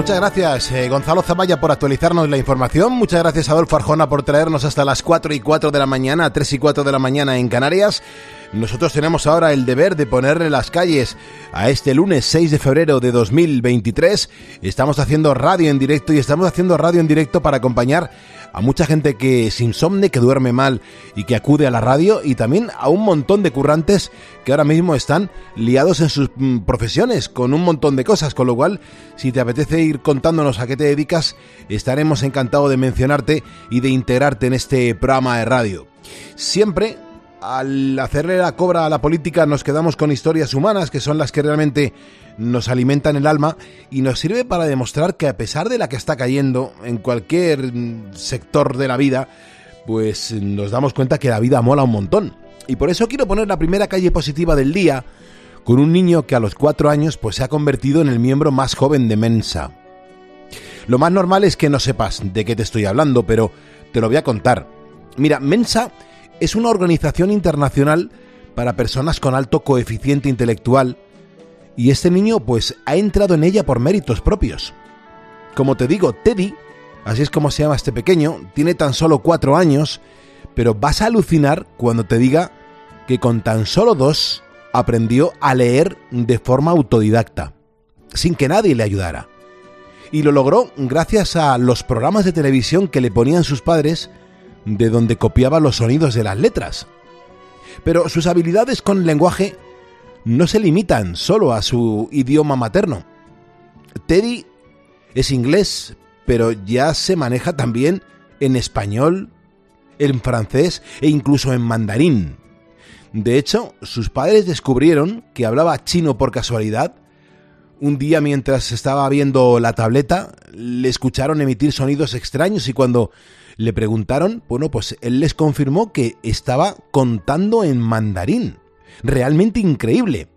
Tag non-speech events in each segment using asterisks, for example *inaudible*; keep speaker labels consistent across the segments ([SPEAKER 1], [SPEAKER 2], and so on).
[SPEAKER 1] Muchas gracias eh, Gonzalo Zamaya por actualizarnos la información, muchas gracias Adolfo Arjona por traernos hasta las 4 y 4 de la mañana, 3 y 4 de la mañana en Canarias. Nosotros tenemos ahora el deber de ponerle las calles a este lunes 6 de febrero de 2023. Estamos haciendo radio en directo y estamos haciendo radio en directo para acompañar a mucha gente que es insomne, que duerme mal y que acude a la radio y también a un montón de currantes que ahora mismo están liados en sus mm, profesiones con un montón de cosas, con lo cual si te apetece ir contándonos a qué te dedicas, estaremos encantados de mencionarte y de integrarte en este programa de radio. Siempre al hacerle la cobra a la política nos quedamos con historias humanas que son las que realmente nos alimentan el alma y nos sirve para demostrar que a pesar de la que está cayendo en cualquier sector de la vida, pues nos damos cuenta que la vida mola un montón. Y por eso quiero poner la primera calle positiva del día con un niño que a los cuatro años pues se ha convertido en el miembro más joven de Mensa. Lo más normal es que no sepas de qué te estoy hablando, pero te lo voy a contar. Mira, Mensa es una organización internacional para personas con alto coeficiente intelectual y este niño pues ha entrado en ella por méritos propios. Como te digo, Teddy, así es como se llama este pequeño, tiene tan solo cuatro años, pero vas a alucinar cuando te diga que con tan solo dos aprendió a leer de forma autodidacta, sin que nadie le ayudara. Y lo logró gracias a los programas de televisión que le ponían sus padres de donde copiaba los sonidos de las letras. Pero sus habilidades con el lenguaje no se limitan solo a su idioma materno. Teddy es inglés, pero ya se maneja también en español, en francés e incluso en mandarín. De hecho, sus padres descubrieron que hablaba chino por casualidad. Un día mientras estaba viendo la tableta, le escucharon emitir sonidos extraños y cuando le preguntaron, bueno, pues él les confirmó que estaba contando en mandarín. Realmente increíble.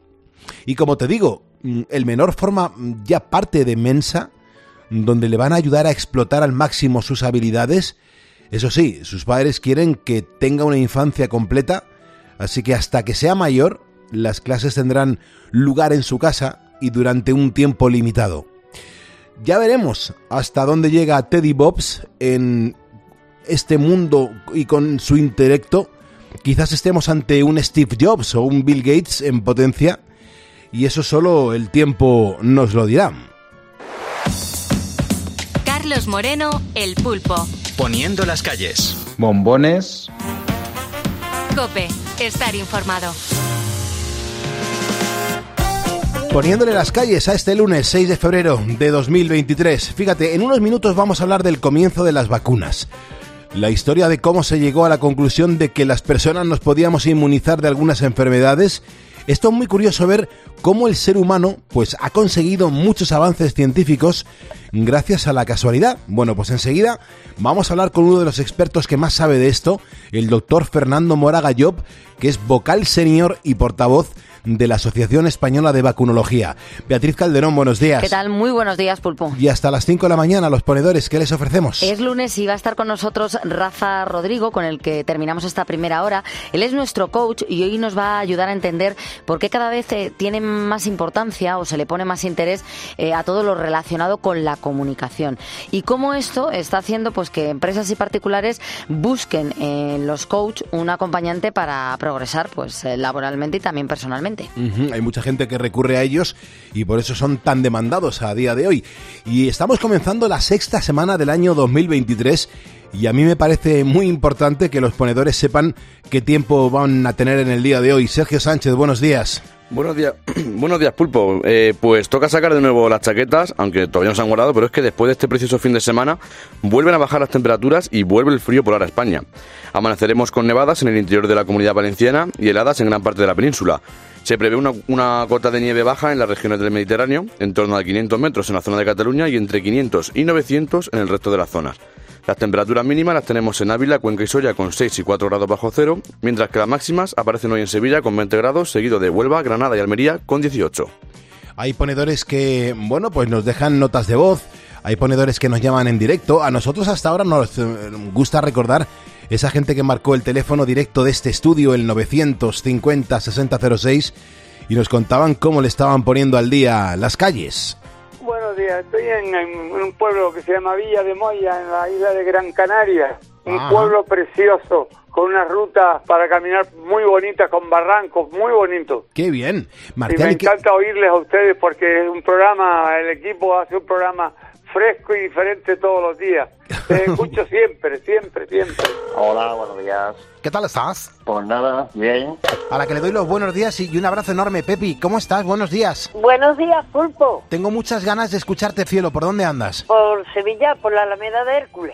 [SPEAKER 1] Y como te digo, mm, el menor forma ya parte de Mensa, donde le van a ayudar a explotar al máximo sus habilidades. Eso sí, sus padres quieren que tenga una infancia completa, así que hasta que sea mayor, las clases tendrán lugar en su casa y durante un tiempo limitado. Ya veremos hasta dónde llega Teddy Bobs en este mundo y con su intelecto, quizás estemos ante un Steve Jobs o un Bill Gates en potencia, y eso solo el tiempo nos lo dirá.
[SPEAKER 2] Carlos Moreno, El Pulpo.
[SPEAKER 3] Poniendo las calles.
[SPEAKER 4] Bombones.
[SPEAKER 2] Cope, estar informado.
[SPEAKER 1] Poniéndole las calles a este lunes 6 de febrero de 2023. Fíjate, en unos minutos vamos a hablar del comienzo de las vacunas la historia de cómo se llegó a la conclusión de que las personas nos podíamos inmunizar de algunas enfermedades. Esto es muy curioso ver cómo el ser humano pues ha conseguido muchos avances científicos gracias a la casualidad. Bueno, pues enseguida vamos a hablar con uno de los expertos que más sabe de esto, el doctor Fernando Moraga Job, que es vocal senior y portavoz de la Asociación Española de Vacunología. Beatriz Calderón, buenos días.
[SPEAKER 5] ¿Qué tal? Muy buenos días, Pulpo.
[SPEAKER 1] Y hasta las 5 de la mañana, los ponedores, ¿qué les ofrecemos?
[SPEAKER 5] Es lunes y va a estar con nosotros Rafa Rodrigo, con el que terminamos esta primera hora. Él es nuestro coach y hoy nos va a ayudar a entender por qué cada vez eh, tiene más importancia o se le pone más interés eh, a todo lo relacionado con la comunicación. Y cómo esto está haciendo pues que empresas y particulares busquen en los coach un acompañante para progresar pues eh, laboralmente y también personalmente.
[SPEAKER 1] Hay mucha gente que recurre a ellos y por eso son tan demandados a día de hoy. Y estamos comenzando la sexta semana del año 2023 y a mí me parece muy importante que los ponedores sepan qué tiempo van a tener en el día de hoy. Sergio Sánchez, buenos días.
[SPEAKER 6] Buenos días, *clears throat* buenos días Pulpo. Eh, pues toca sacar de nuevo las chaquetas, aunque todavía no se han guardado, pero es que después de este precioso fin de semana vuelven a bajar las temperaturas y vuelve el frío polar a España. Amaneceremos con nevadas en el interior de la comunidad valenciana y heladas en gran parte de la península. Se prevé una, una, cota de nieve baja en las regiones del Mediterráneo, en torno a 500 metros en la zona de Cataluña y entre 500 y 900 en el resto de las zonas. Las temperaturas mínimas las tenemos en Ávila, Cuenca y Soria con 6 y 4 grados bajo cero, mientras que las máximas aparecen hoy en Sevilla con 20 grados, seguido de Huelva, Granada y Almería con 18.
[SPEAKER 1] Hay ponedores que, bueno, pues nos dejan notas de voz, hay ponedores que nos llaman en directo. A nosotros hasta ahora nos eh, gusta recordar esa gente que marcó el teléfono directo de este estudio, el 950-6006, y nos contaban cómo le estaban poniendo al día las calles.
[SPEAKER 7] Buenos
[SPEAKER 4] días. Estoy en, en un pueblo que se llama Villa de Moya, en la isla de Gran Canaria. Un
[SPEAKER 1] Ajá.
[SPEAKER 4] pueblo precioso, con unas rutas para caminar muy bonitas, con barrancos muy bonitos.
[SPEAKER 1] Qué bien.
[SPEAKER 4] Y me
[SPEAKER 1] ¿y qué-
[SPEAKER 4] encanta oírles a ustedes porque es un programa, el equipo hace un programa fresco y diferente todos los días. Te *laughs* escucho siempre, siempre, siempre.
[SPEAKER 7] Hola, buenos días.
[SPEAKER 1] ¿qué tal estás?
[SPEAKER 7] Pues nada, bien.
[SPEAKER 1] A la que le doy los buenos días y un abrazo enorme, Pepi. ¿Cómo estás? Buenos días.
[SPEAKER 8] Buenos días, Pulpo.
[SPEAKER 1] Tengo muchas ganas de escucharte, cielo. ¿Por dónde andas?
[SPEAKER 8] Por Sevilla, por la Alameda de Hércules.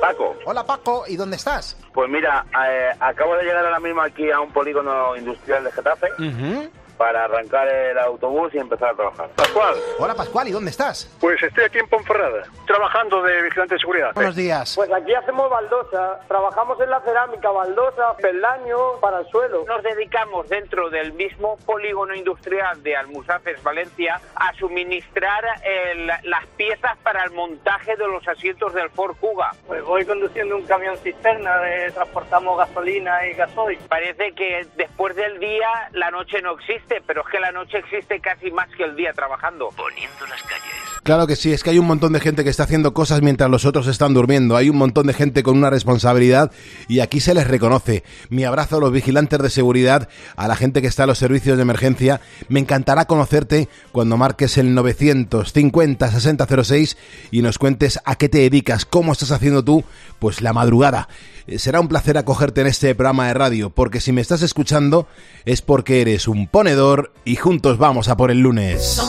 [SPEAKER 9] Paco,
[SPEAKER 1] Hola, Paco. ¿Y dónde estás?
[SPEAKER 9] pues mira, eh, acabo de llegar ahora mismo aquí a un polígono industrial de Getafe
[SPEAKER 1] Ujú.
[SPEAKER 9] Para arrancar el autobús y empezar a trabajar.
[SPEAKER 4] Pascual,
[SPEAKER 1] Hola, Pascual. ¿Y dónde estás?
[SPEAKER 4] pues estoy aquí en Ponferrada, trabajando de vigilante de seguridad.
[SPEAKER 1] Buenos días.
[SPEAKER 4] Pues aquí hacemos baldosa, trabajamos en la cerámica, baldosa, peldaño para el suelo.
[SPEAKER 10] Nos dedicamos dentro del mismo polígono industrial de Almusafes, Valencia, a suministrar el- las piezas para el montaje de los asientos del Ford Kuga.
[SPEAKER 4] Pues voy conduciendo un camión cisterna, de, transportamos gasolina y gasoil.
[SPEAKER 10] Parece que después del día la noche no existe, pero es que la noche existe casi más que el día trabajando.
[SPEAKER 3] Poniendo las calles.
[SPEAKER 1] Claro que sí, es que hay un montón de gente que está haciendo cosas mientras los otros están durmiendo. Hay un montón de gente con una responsabilidad y aquí se les reconoce. Mi abrazo a los vigilantes de seguridad, a la gente que está en los servicios de emergencia. Me encantará conocerte cuando marques el 950 6006 y nos cuentes a qué te dedicas, cómo estás haciendo tú, pues la madrugada. Eh, Será un placer acogerte en este programa de radio, porque si me estás escuchando es porque eres un ponedor y juntos vamos a por el lunes.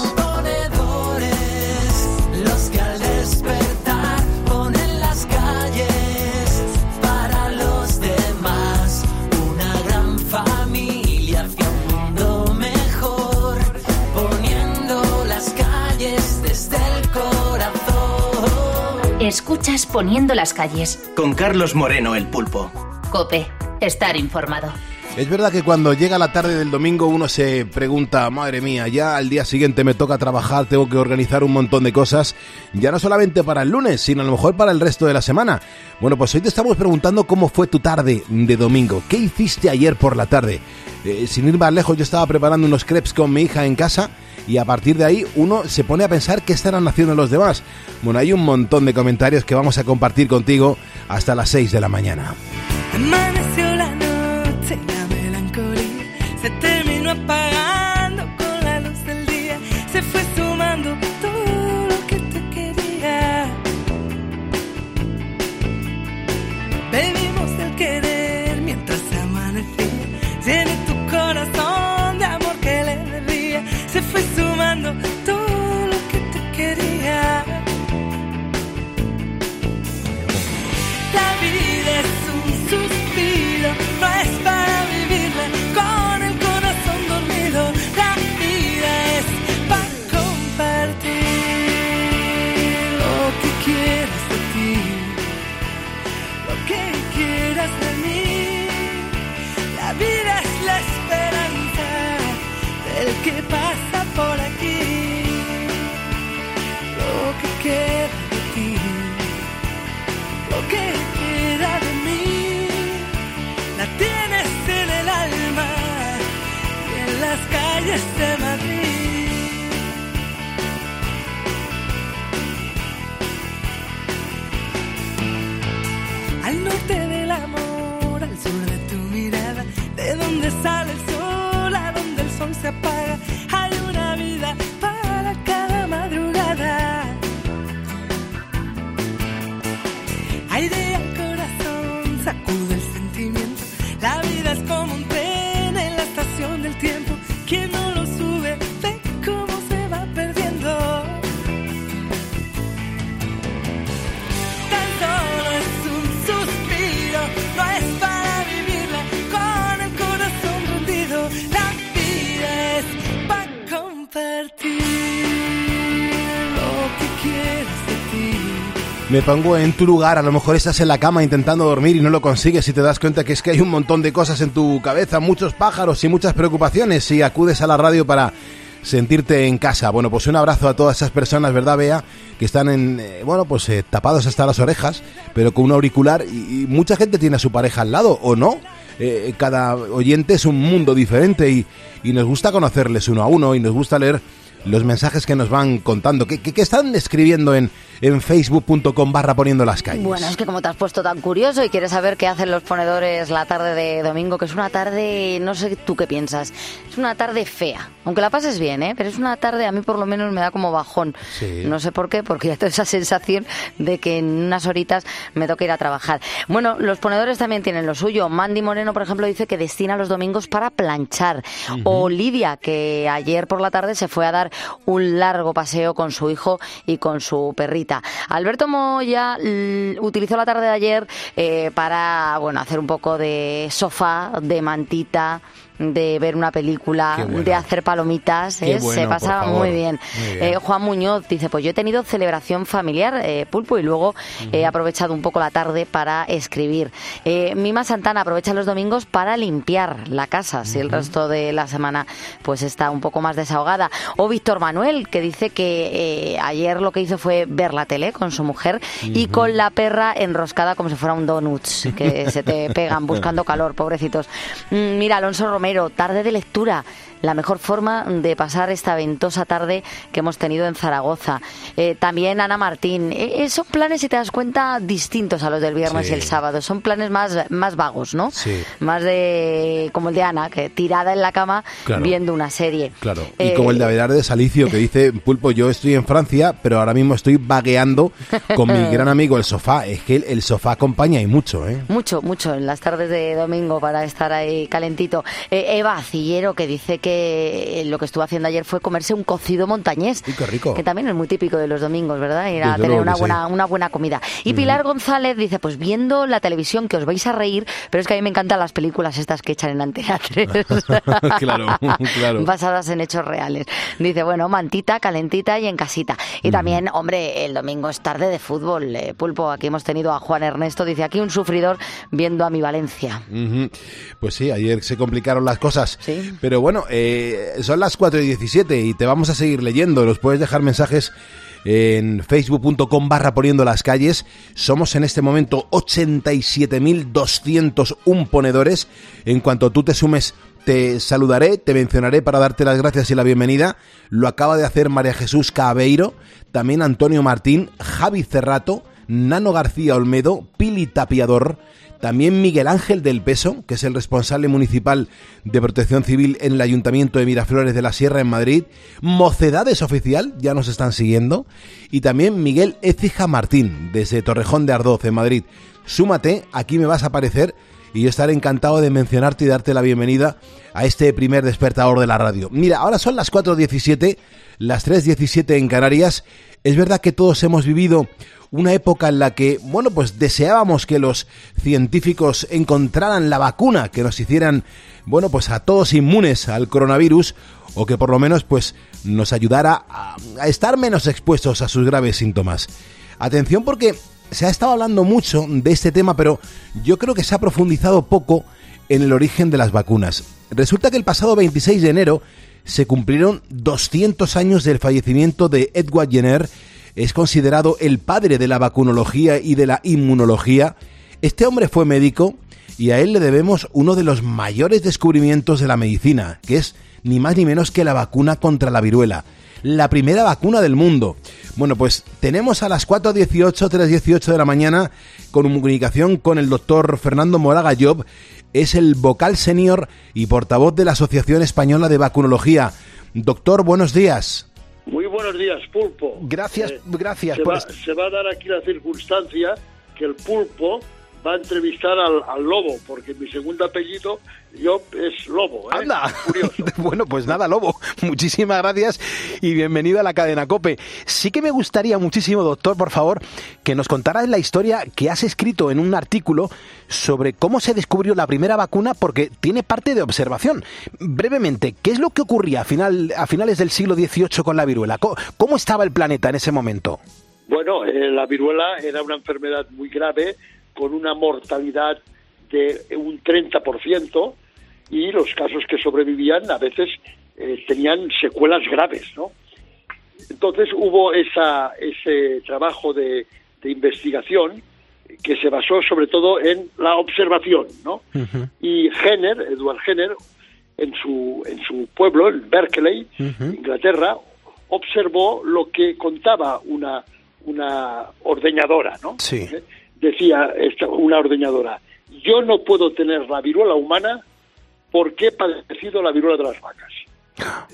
[SPEAKER 11] Los que al despertar ponen las calles para los demás. Una gran familia hacia un mundo mejor. Poniendo las calles desde el corazón.
[SPEAKER 2] Escuchas Poniendo las calles.
[SPEAKER 3] Con Carlos Moreno, el pulpo.
[SPEAKER 2] Cope, estar informado.
[SPEAKER 1] Es verdad que cuando llega la tarde del domingo uno se pregunta, madre mía, ya al día siguiente me toca trabajar, tengo que organizar un montón de cosas, ya no solamente para el lunes, sino a lo mejor para el resto de la semana. Bueno, pues hoy te estamos preguntando cómo fue tu tarde de domingo, qué hiciste ayer por la tarde. Eh, sin ir más lejos, yo estaba preparando unos crepes con mi hija en casa y a partir de ahí uno se pone a pensar qué estarán haciendo los demás. Bueno, hay un montón de comentarios que vamos a compartir contigo hasta las 6 de la mañana.
[SPEAKER 11] Calles
[SPEAKER 1] Me pongo en tu lugar, a lo mejor estás en la cama intentando dormir y no lo consigues y te das cuenta que es que hay un montón de cosas en tu cabeza, muchos pájaros y muchas preocupaciones y acudes a la radio para sentirte en casa. Bueno, pues un abrazo a todas esas personas, ¿verdad, Bea? Que están en, eh, bueno, pues eh, tapados hasta las orejas, pero con un auricular y, mucha gente tiene a su pareja al lado, ¿o no? Eh, cada oyente es un mundo diferente y, y nos gusta conocerles uno a uno y nos gusta leer los mensajes que nos van contando. ¿Qué, qué- qué están escribiendo en, en facebook.com barra poniendo las calles?
[SPEAKER 5] Bueno, es que como te has puesto tan curioso y quieres saber qué hacen los ponedores la tarde de domingo, que es una tarde, no sé tú qué piensas, es una tarde fea. Aunque la pases bien, ¿eh? Pero es una tarde, a mí por lo menos me da como bajón.
[SPEAKER 1] Sí.
[SPEAKER 5] No sé por qué, porque ya tengo esa sensación de que en unas horitas me toca ir a trabajar. Bueno, los ponedores también tienen lo suyo. Mandy Moreno, por ejemplo, dice que destina los domingos para planchar. O Lidia, que ayer por la tarde se fue a dar un largo paseo con su hijo y con su Alberto Moya utilizó la tarde de ayer eh, para bueno hacer un poco de sofá, de mantita de ver una película,
[SPEAKER 1] bueno.
[SPEAKER 5] de hacer palomitas, ¿eh?
[SPEAKER 1] bueno,
[SPEAKER 5] se pasaba muy bien.
[SPEAKER 1] Muy bien.
[SPEAKER 5] Eh, Juan Muñoz dice, pues yo he tenido celebración familiar, eh, pulpo, y luego he aprovechado un poco la tarde para escribir. Mima Santana aprovecha los domingos para limpiar la casa, si el resto de la semana pues está un poco más desahogada. O Víctor Manuel, que dice que ayer lo que hizo fue ver la tele con su mujer y con la perra enroscada como si fuera un donuts, que *laughs* se te pegan buscando calor, pobrecitos. Mm, Mira, Alonso Romero, tarde de lectura. La mejor forma de pasar esta ventosa tarde que hemos tenido en Zaragoza. Eh, también Ana Martín. Eh, eh, son planes, si te das cuenta, distintos a los del viernes
[SPEAKER 1] Sí.
[SPEAKER 5] y el sábado. Son planes más, más vagos, ¿no?
[SPEAKER 1] Sí.
[SPEAKER 5] Más de como el de Ana, que tirada en la cama
[SPEAKER 1] Claro.
[SPEAKER 5] viendo una serie.
[SPEAKER 1] Claro. Y
[SPEAKER 5] Eh,
[SPEAKER 1] como el de Abelardo de Salicio, que dice, *laughs* Pulpo, yo estoy en Francia, pero ahora mismo estoy vagueando con mi gran amigo el sofá. Es que el, el sofá acompaña y mucho, ¿eh?
[SPEAKER 5] Mucho, mucho en las tardes de domingo para estar ahí calentito. Eva Cillero que dice que lo que estuvo haciendo ayer fue comerse un cocido montañés.
[SPEAKER 1] Uy, qué rico.
[SPEAKER 5] Que también es muy típico de los domingos, ¿verdad? Ir a
[SPEAKER 1] Desde
[SPEAKER 5] tener una buena,
[SPEAKER 1] sí.
[SPEAKER 5] una buena comida. Y Pilar González dice, pues viendo la televisión que os vais a reír, pero es que a mí me encantan las películas estas que echan en Antena 3. *laughs*
[SPEAKER 1] Claro, claro.
[SPEAKER 5] Basadas en hechos reales. Dice, bueno, mantita, calentita y en casita. Y también, hombre, el domingo es tarde de fútbol. eh, Pulpo, aquí hemos tenido a Juan Ernesto, dice, aquí un sufridor viendo a mi Valencia.
[SPEAKER 1] Pues sí, ayer se complicaron las cosas.
[SPEAKER 5] Sí.
[SPEAKER 1] Pero bueno, eh, son las 4 y 17 y te vamos a seguir leyendo. Los puedes dejar mensajes en facebook.com barra poniendo las calles. Somos en este momento 87.201 ponedores. En cuanto tú te sumes, te saludaré, te mencionaré para darte las gracias y la bienvenida. Lo acaba de hacer María Jesús Cabeiro, también Antonio Martín, Javi Cerrato, Nano García Olmedo, Pili Tapiador, también Miguel Ángel del Peso, que es el responsable municipal de protección civil en el Ayuntamiento de Miraflores de la Sierra en Madrid, Mocedades Oficial, ya nos están siguiendo, y también Miguel Écija Martín, desde Torrejón de Ardoz, en Madrid. Súmate, aquí me vas a aparecer y yo estaré encantado de mencionarte y darte la bienvenida a este primer despertador de la radio. Mira, ahora son las 4.17, las 3.17 en Canarias. Es verdad que todos hemos vivido una época en la que, bueno, pues deseábamos que los científicos encontraran la vacuna que nos hicieran, bueno, pues a todos inmunes al coronavirus o que por lo menos pues nos ayudara a, a estar menos expuestos a sus graves síntomas. Atención porque se ha estado hablando mucho de este tema, pero yo creo que se ha profundizado poco en el origen de las vacunas. Resulta que el pasado 26 de enero se cumplieron 200 años del fallecimiento de Edward Jenner, es considerado el padre de la vacunología y de la inmunología. Este hombre fue médico y a él le debemos uno de los mayores descubrimientos de la medicina, que es ni más ni menos que la vacuna contra la viruela. La primera vacuna del mundo. Bueno, pues tenemos a las 4.18, 3.18 de la mañana con comunicación con el doctor Fernando Moraga Job. Es el vocal senior y portavoz de la Asociación Española de Vacunología. Doctor, buenos días.
[SPEAKER 12] Muy buenos días, Pulpo.
[SPEAKER 1] Gracias,
[SPEAKER 12] Eh,
[SPEAKER 1] gracias
[SPEAKER 12] se,
[SPEAKER 1] por
[SPEAKER 12] va, se va a dar aquí la circunstancia que el Pulpo va a entrevistar al, al lobo, porque mi segundo apellido yo es lobo. ¿eh?
[SPEAKER 1] Anda. *laughs* bueno, pues nada, Lobo. *laughs* Muchísimas gracias y bienvenido a la cadena Cope. Sí que me gustaría muchísimo, doctor, por favor, que nos contaras la historia que has escrito en un artículo sobre cómo se descubrió la primera vacuna, porque tiene parte de observación. Brevemente, ¿qué es lo que ocurría a, final, a finales del siglo XVIII con la viruela? ¿Cómo, cómo estaba el planeta en ese momento?
[SPEAKER 12] Bueno, eh, la viruela era una enfermedad muy grave con una mortalidad de un 30% y los casos que sobrevivían a veces eh, tenían secuelas graves, ¿no? Entonces hubo esa, ese trabajo de, de investigación que se basó sobre todo en la observación, ¿no? Y Jenner, Edward Jenner, en su, en su pueblo, en Berkeley, Inglaterra, observó lo que contaba una, una ordeñadora, ¿no?
[SPEAKER 1] Sí.
[SPEAKER 12] ¿Eh? Decía esta, una ordeñadora, yo no puedo tener la viruela humana porque he padecido la viruela de las vacas.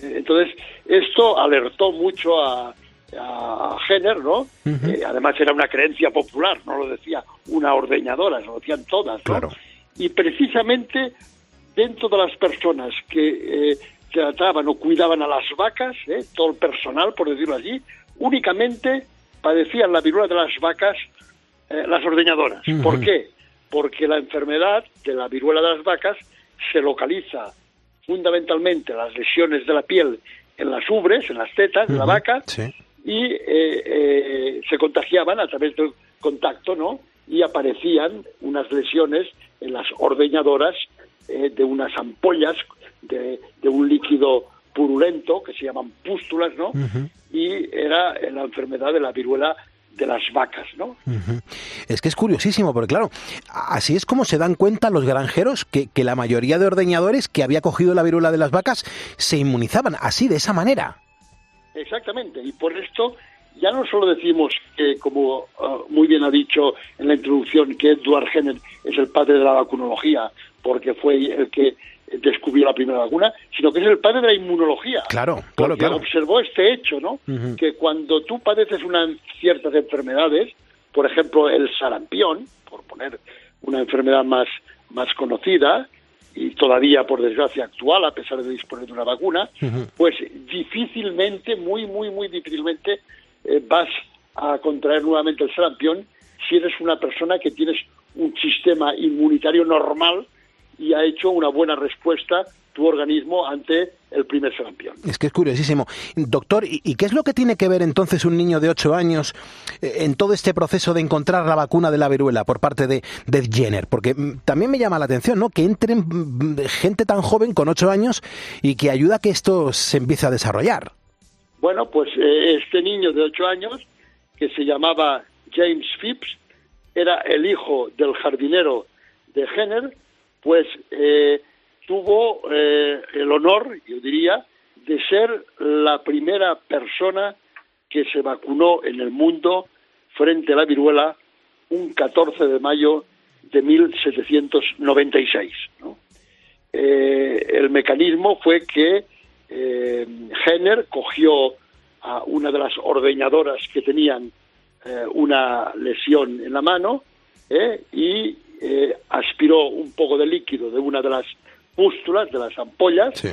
[SPEAKER 12] Eh, Entonces, esto alertó mucho a, a Jenner, ¿no? Eh, además era una creencia popular, no lo decía una ordeñadora, lo decían todas, ¿no?
[SPEAKER 1] Claro.
[SPEAKER 12] Y precisamente dentro de las personas que eh, trataban o cuidaban a las vacas, ¿eh? todo el personal, por decirlo así, únicamente padecían la viruela de las vacas eh, las ordeñadoras. ¿Por qué? Porque la enfermedad de la viruela de las vacas se localiza fundamentalmente las lesiones de la piel en las ubres, en las tetas de la vaca, y eh, eh, se contagiaban a través del contacto, ¿no? Y aparecían unas lesiones en las ordeñadoras eh, de unas ampollas de, de un líquido purulento que se llaman pústulas, ¿no? Y era la enfermedad de la viruela de las vacas, ¿no?
[SPEAKER 1] Es que es curiosísimo, porque claro, así es como se dan cuenta los granjeros que, que la mayoría de ordeñadores que había cogido la viruela de las vacas se inmunizaban así, de esa manera.
[SPEAKER 12] Exactamente, y por esto ya no solo decimos que, como ah, muy bien ha dicho en la introducción, que Edward Jenner es el padre de la vacunología, porque fue el que descubrió la primera vacuna, sino que es el padre de la inmunología.
[SPEAKER 1] Claro, claro,
[SPEAKER 12] observó este hecho, ¿no? Que cuando tú padeces unas ciertas enfermedades, por ejemplo el sarampión, por poner una enfermedad más, más conocida, y todavía por desgracia actual, a pesar de disponer de una vacuna, pues difícilmente, muy, muy, muy difícilmente eh, vas a contraer nuevamente el sarampión si eres una persona que tienes un sistema inmunitario normal y ha hecho una buena respuesta tu organismo ante el primer sarampión.
[SPEAKER 1] Es que es curiosísimo. Doctor, ¿y, qué es lo que tiene que ver entonces un niño de 8 años eh, en todo este proceso de encontrar la vacuna de la viruela por parte de, de Jenner? Porque mm, también me llama la atención, ¿no? Que entren mm, gente tan joven con 8 años y que ayuda a que esto se empiece a desarrollar.
[SPEAKER 12] Bueno, pues eh, este niño de ocho años, que se llamaba James Phipps, era el hijo del jardinero de Jenner, pues eh, tuvo eh, el honor, yo diría, de ser la primera persona que se vacunó en el mundo frente a la viruela un 14 de mayo de 1796. ¿no? Eh, el mecanismo fue que Jenner cogió a una de las ordeñadoras que tenían una lesión en la mano y eh, aspiró un poco de líquido de una de las pústulas, de las ampollas,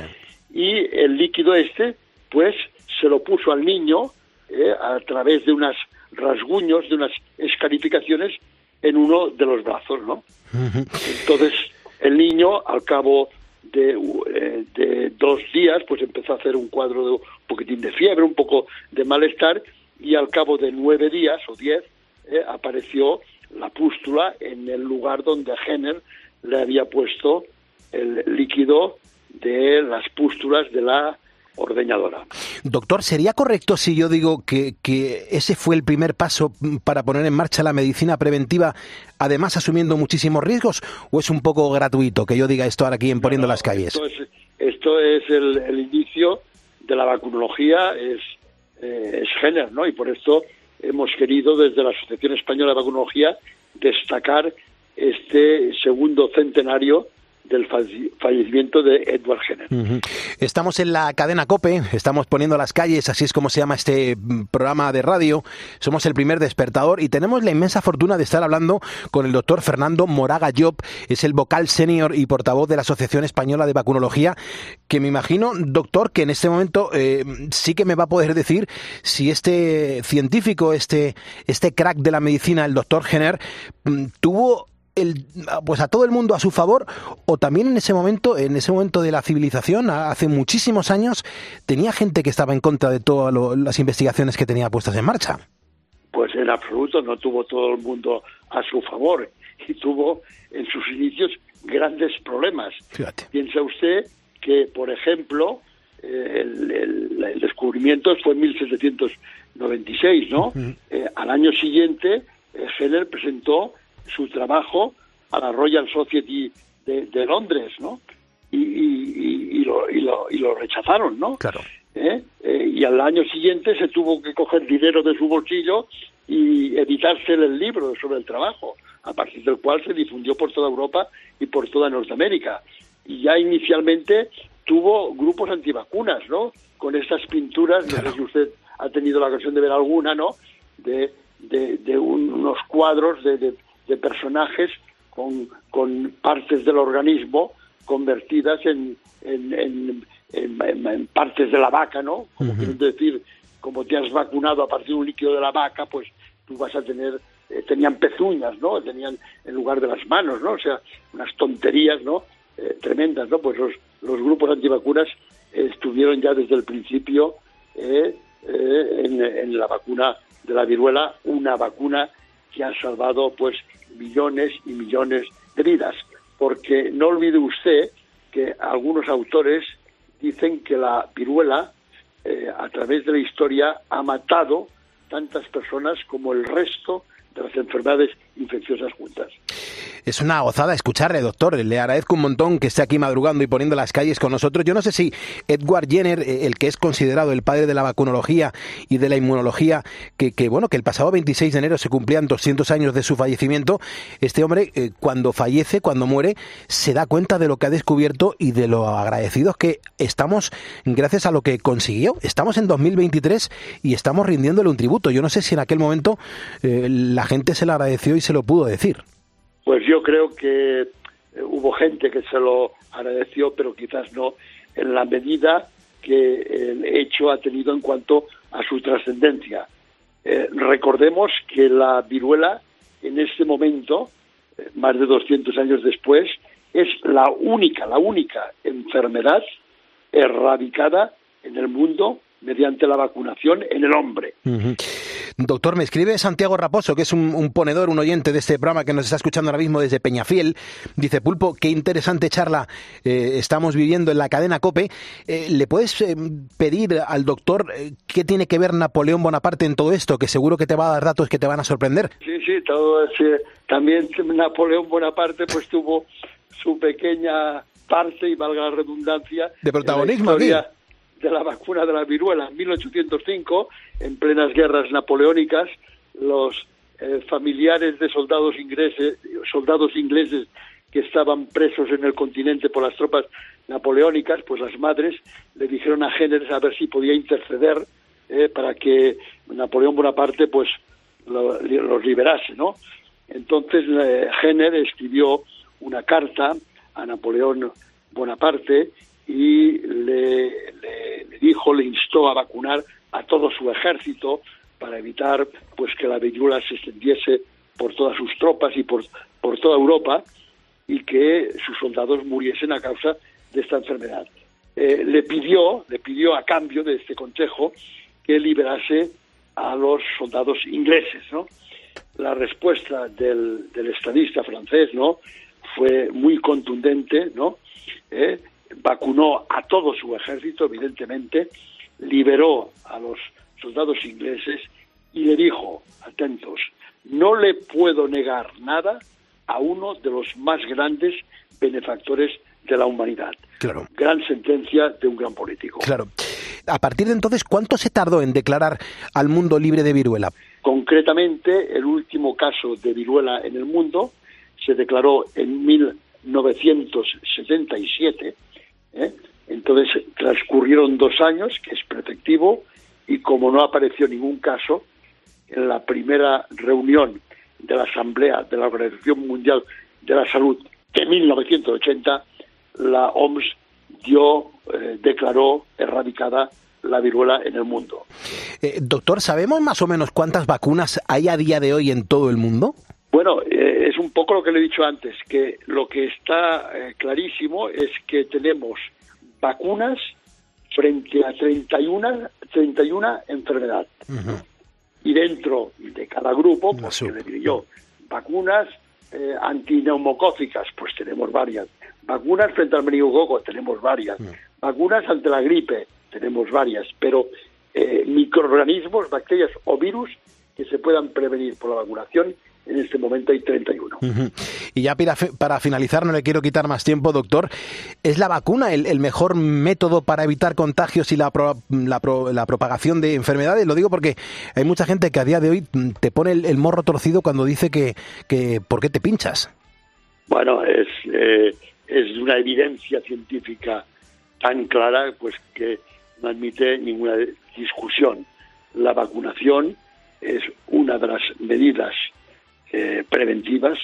[SPEAKER 12] y el líquido este, pues, se lo puso al niño eh, a través de unos rasguños, de unas escarificaciones en uno de los brazos, ¿no? Entonces, el niño, al cabo de, eh, de dos días, pues empezó a hacer un cuadro de un poquitín de fiebre, un poco de malestar, y al cabo de nueve días o diez, eh, apareció la pústula en el lugar donde Jenner le había puesto el líquido de las pústulas de la ordeñadora.
[SPEAKER 1] Doctor, ¿sería correcto si yo digo que, que ese fue el primer paso para poner en marcha la medicina preventiva, además asumiendo muchísimos riesgos? ¿O es un poco gratuito que yo diga esto ahora aquí en Poniendo las Calles?
[SPEAKER 12] Esto es, esto es el, el inicio de la vacunología, es, eh, es Jenner, ¿no? Y por esto hemos querido desde la Asociación Española de Vacunología destacar este segundo centenario del falle- fallecimiento de Edward Jenner.
[SPEAKER 1] Estamos en la cadena COPE, estamos poniendo las calles, así es como se llama este mm, programa de radio. Somos el primer despertador y tenemos la inmensa fortuna de estar hablando con el doctor Fernando Moraga Job, es el vocal senior y portavoz de la Asociación Española de Vacunología, que me imagino, doctor, que en este momento eh, sí que me va a poder decir si este científico, este, este crack de la medicina, el doctor Jenner, mm, tuvo el, pues a todo el mundo a su favor o también en ese momento en ese momento de la civilización hace muchísimos años tenía gente que estaba en contra de todas las investigaciones que tenía puestas en marcha
[SPEAKER 12] Pues en absoluto no tuvo todo el mundo a su favor y tuvo en sus inicios grandes problemas.
[SPEAKER 1] Fíjate.
[SPEAKER 12] Piensa usted que, por ejemplo, eh, el, el- el descubrimiento fue en 1796, ¿no? Eh, al año siguiente, eh, Jenner presentó su trabajo a la Royal Society de, de Londres, ¿no? Y, y- lo, y lo- y lo rechazaron, ¿no?
[SPEAKER 1] Claro.
[SPEAKER 12] ¿eh? Eh, y al año siguiente se tuvo que coger dinero de su bolsillo y editarse el libro sobre el trabajo, a partir del cual se difundió por toda Europa y por toda Norteamérica. Y ya inicialmente tuvo grupos antivacunas, ¿no? Con estas pinturas, no sé si usted ha tenido la ocasión de ver alguna, ¿no? De, de, de un- unos cuadros de, de- de personajes con, con partes del organismo convertidas en, en, en- partes de la vaca, ¿no? Como queriendo decir, como te has vacunado a partir de un líquido de la vaca, pues tú vas a tener, eh, tenían pezuñas, ¿no? Tenían en lugar de las manos, ¿no? O sea, unas tonterías, ¿no? Eh, tremendas, ¿no? Pues los, los grupos antivacunas eh, estuvieron ya desde el principio eh, eh, en, en la vacuna de la viruela, una vacuna que ha salvado pues millones y millones de vidas. Porque no olvide usted que algunos autores dicen que la viruela, eh, a través de la historia, ha matado tantas personas como el resto de las enfermedades infecciosas juntas.
[SPEAKER 1] Es una gozada escucharle, doctor. Le agradezco un montón que esté aquí madrugando y poniendo las calles con nosotros. Yo no sé si Edward Jenner, eh, el que es considerado el padre de la vacunología y de la inmunología, que, que, bueno, que el pasado 26 de enero se cumplían 200 años de su fallecimiento, este hombre eh, cuando fallece, cuando muere, se da cuenta de lo que ha descubierto y de lo agradecidos que estamos gracias a lo que consiguió. Estamos en 2023 y estamos rindiéndole un tributo. Yo no sé si en aquel momento eh, la gente se lo agradeció y se lo pudo decir.
[SPEAKER 12] Pues yo creo que eh, hubo gente que se lo agradeció, pero quizás no en la medida que el hecho ha tenido en cuanto a su trascendencia. Eh, recordemos que la viruela en este momento, eh, más de 200 años después, es la única, la única enfermedad erradicada en el mundo mediante la vacunación en el hombre.
[SPEAKER 1] Doctor, me escribe Santiago Raposo, que es un, un ponedor, un oyente de este programa que nos está escuchando ahora mismo desde Peñafiel. Dice, Pulpo, qué interesante charla eh, estamos viviendo en la cadena COPE. Eh, ¿Le puedes eh, pedir al doctor qué tiene que ver Napoleón Bonaparte en todo esto? Que seguro que te va a dar datos que te van a sorprender.
[SPEAKER 12] Sí, sí, todo ese, también Napoleón Bonaparte pues tuvo su pequeña parte, y valga la redundancia,
[SPEAKER 1] De protagonismo
[SPEAKER 12] en la historia
[SPEAKER 1] aquí.
[SPEAKER 12] De la vacuna de la viruela. En 1805, en plenas guerras napoleónicas, los eh, familiares de soldados ingleses, soldados ingleses que estaban presos en el continente por las tropas napoleónicas, pues las madres le dijeron a Jenner a ver si podía interceder eh, para que Napoleón Bonaparte pues lo- los liberase, ¿no? Entonces eh, Jenner escribió una carta a Napoleón Bonaparte y le, dijo, le instó a vacunar a todo su ejército para evitar pues que la viruela se extendiese por todas sus tropas y por, por toda Europa y que sus soldados muriesen a causa de esta enfermedad. Eh, le pidió, le pidió a cambio de este consejo que liberase a los soldados ingleses, ¿no? La respuesta del, del estadista francés, ¿no? Fue muy contundente, ¿no? Eh, vacunó a todo su ejército, evidentemente, liberó a los soldados ingleses y le dijo, atentos, no le puedo negar nada a uno de los más grandes benefactores de la humanidad.
[SPEAKER 1] Claro.
[SPEAKER 12] Gran sentencia de un gran político.
[SPEAKER 1] Claro. A partir de entonces, ¿cuánto se tardó en declarar al mundo libre de viruela?
[SPEAKER 12] Concretamente, el último caso de viruela en el mundo se declaró en 1977. ¿Eh? Entonces transcurrieron dos años, que es preceptivo, y como no apareció ningún caso, en la primera reunión de la Asamblea de la Organización Mundial de la Salud de 1980, la OMS dio, eh, declaró erradicada la viruela en el mundo.
[SPEAKER 1] Eh, doctor, ¿sabemos más o menos cuántas vacunas hay a día de hoy en todo el mundo?
[SPEAKER 12] Bueno, eh, es un poco lo que le he dicho antes, que lo que está eh, clarísimo es que tenemos vacunas frente a 31, 31 enfermedades. Y dentro de cada grupo, pues que le diré yo, vacunas eh, antineumocócicas, pues tenemos varias. Vacunas frente al meningococo, tenemos varias. Vacunas ante la gripe, tenemos varias. Pero eh, microorganismos, bacterias o virus que se puedan prevenir por la vacunación, en este momento hay 31.
[SPEAKER 1] Ujú. Y ya para, fi- para finalizar, no le quiero quitar más tiempo, doctor. ¿Es la vacuna el, el mejor método para evitar contagios y la, pro- la, pro- la propagación de enfermedades? Lo digo porque hay mucha gente que a día de hoy mm, te pone el, el morro torcido cuando dice que, que ¿por qué te pinchas?
[SPEAKER 12] Bueno, es, eh, es una evidencia científica tan clara pues que no admite ninguna discusión. La vacunación es una de las medidas eh, preventivas,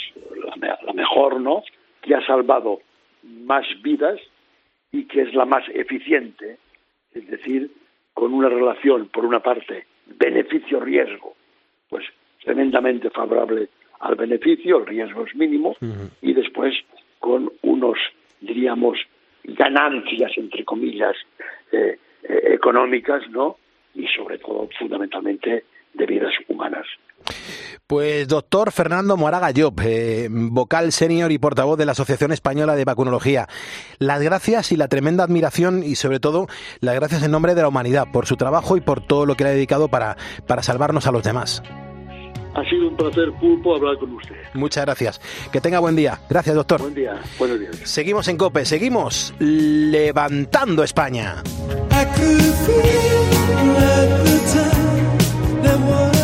[SPEAKER 12] la, la mejor, ¿no?, que ha salvado más vidas y que es la más eficiente, es decir, con una relación, por una parte, beneficio-riesgo, pues tremendamente favorable al beneficio, el riesgo es mínimo, y después con unos, diríamos, ganancias, entre comillas, eh, eh, económicas, ¿no? Y sobre todo, fundamentalmente, de vidas humanas.
[SPEAKER 1] Pues doctor Fernando Moraga Llop, eh, vocal senior y portavoz de la Asociación Española de Vacunología. Las gracias y la tremenda admiración y sobre todo las gracias en nombre de la humanidad por su trabajo y por todo lo que le ha dedicado para, para salvarnos a los demás.
[SPEAKER 12] Ha sido un placer, Pulpo, hablar con usted.
[SPEAKER 1] Muchas gracias. Que tenga buen día. Gracias, doctor.
[SPEAKER 12] Buen día. Buenos días.
[SPEAKER 1] Seguimos en COPE, seguimos levantando España.
[SPEAKER 11] I could feel at the time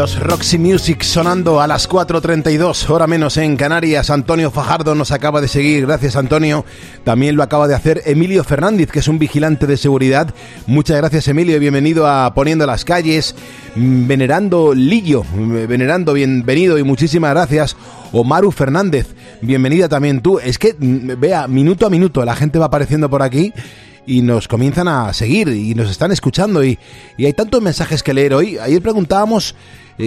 [SPEAKER 1] Los Roxy Music sonando a las 4.32, hora menos en Canarias. Antonio Fajardo nos acaba de seguir, gracias Antonio. También lo acaba de hacer Emilio Fernández, que es un vigilante de seguridad. Muchas gracias Emilio bienvenido a Poniendo las Calles. Mm, Venerando Lillo, mm, venerando, bienvenido y muchísimas gracias. Omaru Fernández, bienvenida también tú. Es que, mm, vea, minuto a minuto la gente va apareciendo por aquí y nos comienzan a seguir y nos están escuchando y, y hay tantos mensajes que leer hoy. Ayer preguntábamos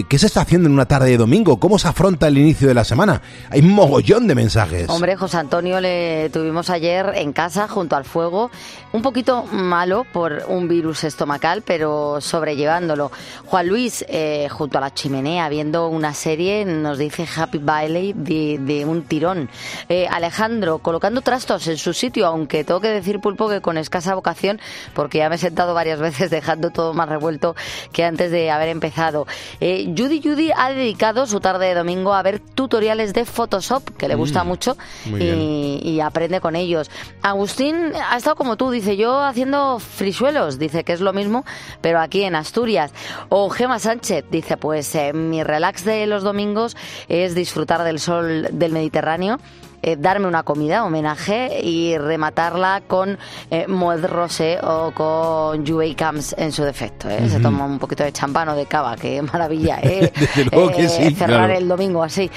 [SPEAKER 1] qué se está haciendo en una tarde de domingo, cómo se afronta el inicio de la semana. Hay mogollón de mensajes.
[SPEAKER 5] Hombre, José Antonio le tuvimos ayer en casa junto al fuego, un poquito malo por un virus estomacal, pero sobrellevándolo. Juan Luis, eh, junto a la chimenea, viendo una serie, nos dice Happy Bailey de, un tirón. Eh, Alejandro, colocando trastos en su sitio, aunque tengo que decir, Pulpo, que con escasa vocación, porque ya me he sentado varias *laughs* veces dejando todo más revuelto que antes de haber empezado. Eh, Judy Judy ha dedicado su tarde de domingo a ver tutoriales de Photoshop, que le gusta
[SPEAKER 13] Mm,
[SPEAKER 5] mucho y aprende con ellos. Agustín ha estado como tú, dice yo haciendo frisuelos, dice que es lo mismo, pero aquí en Asturias. O Gema Sánchez dice, pues eh, mi relax de los domingos es disfrutar del sol del Mediterráneo. Eh, darme una comida, homenaje y rematarla con eh, Moet Rosé o con Juve Camps en su defecto. ¿eh? Se toma un poquito de champán o de cava, qué maravilla. *laughs* ¿eh?
[SPEAKER 1] Que
[SPEAKER 5] Eh,
[SPEAKER 1] sí,
[SPEAKER 5] cerrar
[SPEAKER 1] claro.
[SPEAKER 5] el domingo así.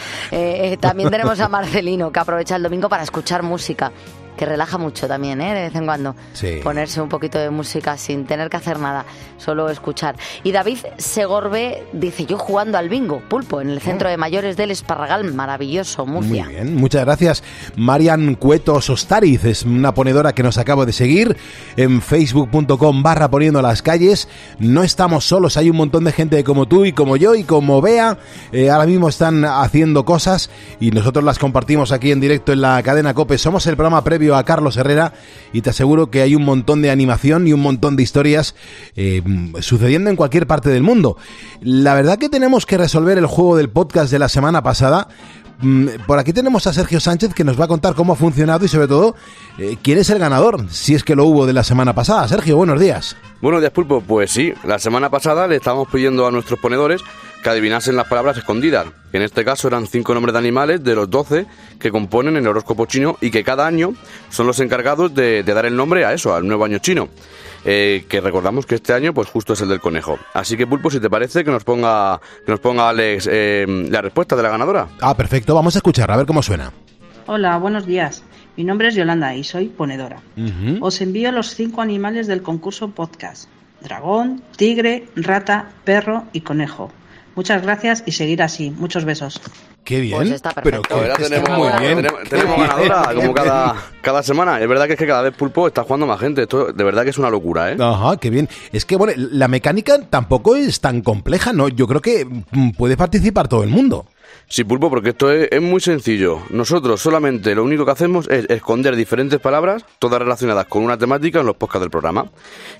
[SPEAKER 5] También tenemos a *laughs* Marcelino, que aprovecha el domingo para escuchar música. Que relaja mucho también, ¿eh? de vez en cuando.
[SPEAKER 1] Sí.
[SPEAKER 5] Ponerse un poquito de música sin tener que hacer nada, solo escuchar. Y David Segorbe dice, yo jugando al bingo, pulpo, en el centro de mayores del Esparragal, maravilloso, Murcia.
[SPEAKER 1] Muy bien, muchas gracias. Marian Cueto Sostariz es una ponedora que nos acabo de seguir en facebook.com barra poniendo las calles. No estamos solos, hay un montón de gente como tú y como yo y como Bea. Eh, ahora mismo están haciendo cosas y nosotros las compartimos aquí en directo en la cadena COPE. Somos el programa previo a Carlos Herrera y te aseguro que hay un montón de animación y un montón de historias eh, sucediendo en cualquier parte del mundo. La verdad que tenemos que resolver el juego del podcast de la semana pasada. Mm, Por aquí tenemos a Sergio Sánchez que nos va a contar cómo ha funcionado y sobre todo eh, quién es el ganador, si es que lo hubo de la semana pasada. Sergio, buenos días.
[SPEAKER 6] Buenos días, Pulpo. Pues sí, la semana pasada le estábamos pidiendo a nuestros ponedores que adivinasen las palabras escondidas, que en este caso eran cinco nombres de animales de los 12 que componen el horóscopo chino y que cada año son los encargados de, de dar el nombre a eso, al nuevo año chino. Eh, que recordamos que este año pues justo es el del conejo. Así que Pulpo, si te parece, que nos ponga, que nos ponga Alex eh, la respuesta de la ganadora.
[SPEAKER 1] Ah, perfecto, vamos a escuchar, a ver cómo suena.
[SPEAKER 13] Hola, buenos días. Mi nombre es Yolanda y soy ponedora. Os envío los cinco animales del concurso podcast. Dragón, tigre, rata, perro y conejo. Muchas gracias y seguir así. Muchos besos.
[SPEAKER 1] Qué bien.
[SPEAKER 5] Pues está
[SPEAKER 1] pero que está
[SPEAKER 6] tenemos,
[SPEAKER 1] muy bien.
[SPEAKER 6] tenemos, tenemos ganadora como cada, cada semana. Es verdad que es que cada vez Pulpo está jugando más gente. Esto de verdad que es una locura, ¿eh?
[SPEAKER 1] Ajá, qué bien. Es que, bueno, la mecánica tampoco es tan compleja, ¿no? Yo creo que mm, puede participar todo el mundo.
[SPEAKER 6] Sí, Pulpo, porque esto es, es muy sencillo. Nosotros solamente lo único que hacemos es esconder diferentes palabras, todas relacionadas con una temática en los podcasts del programa.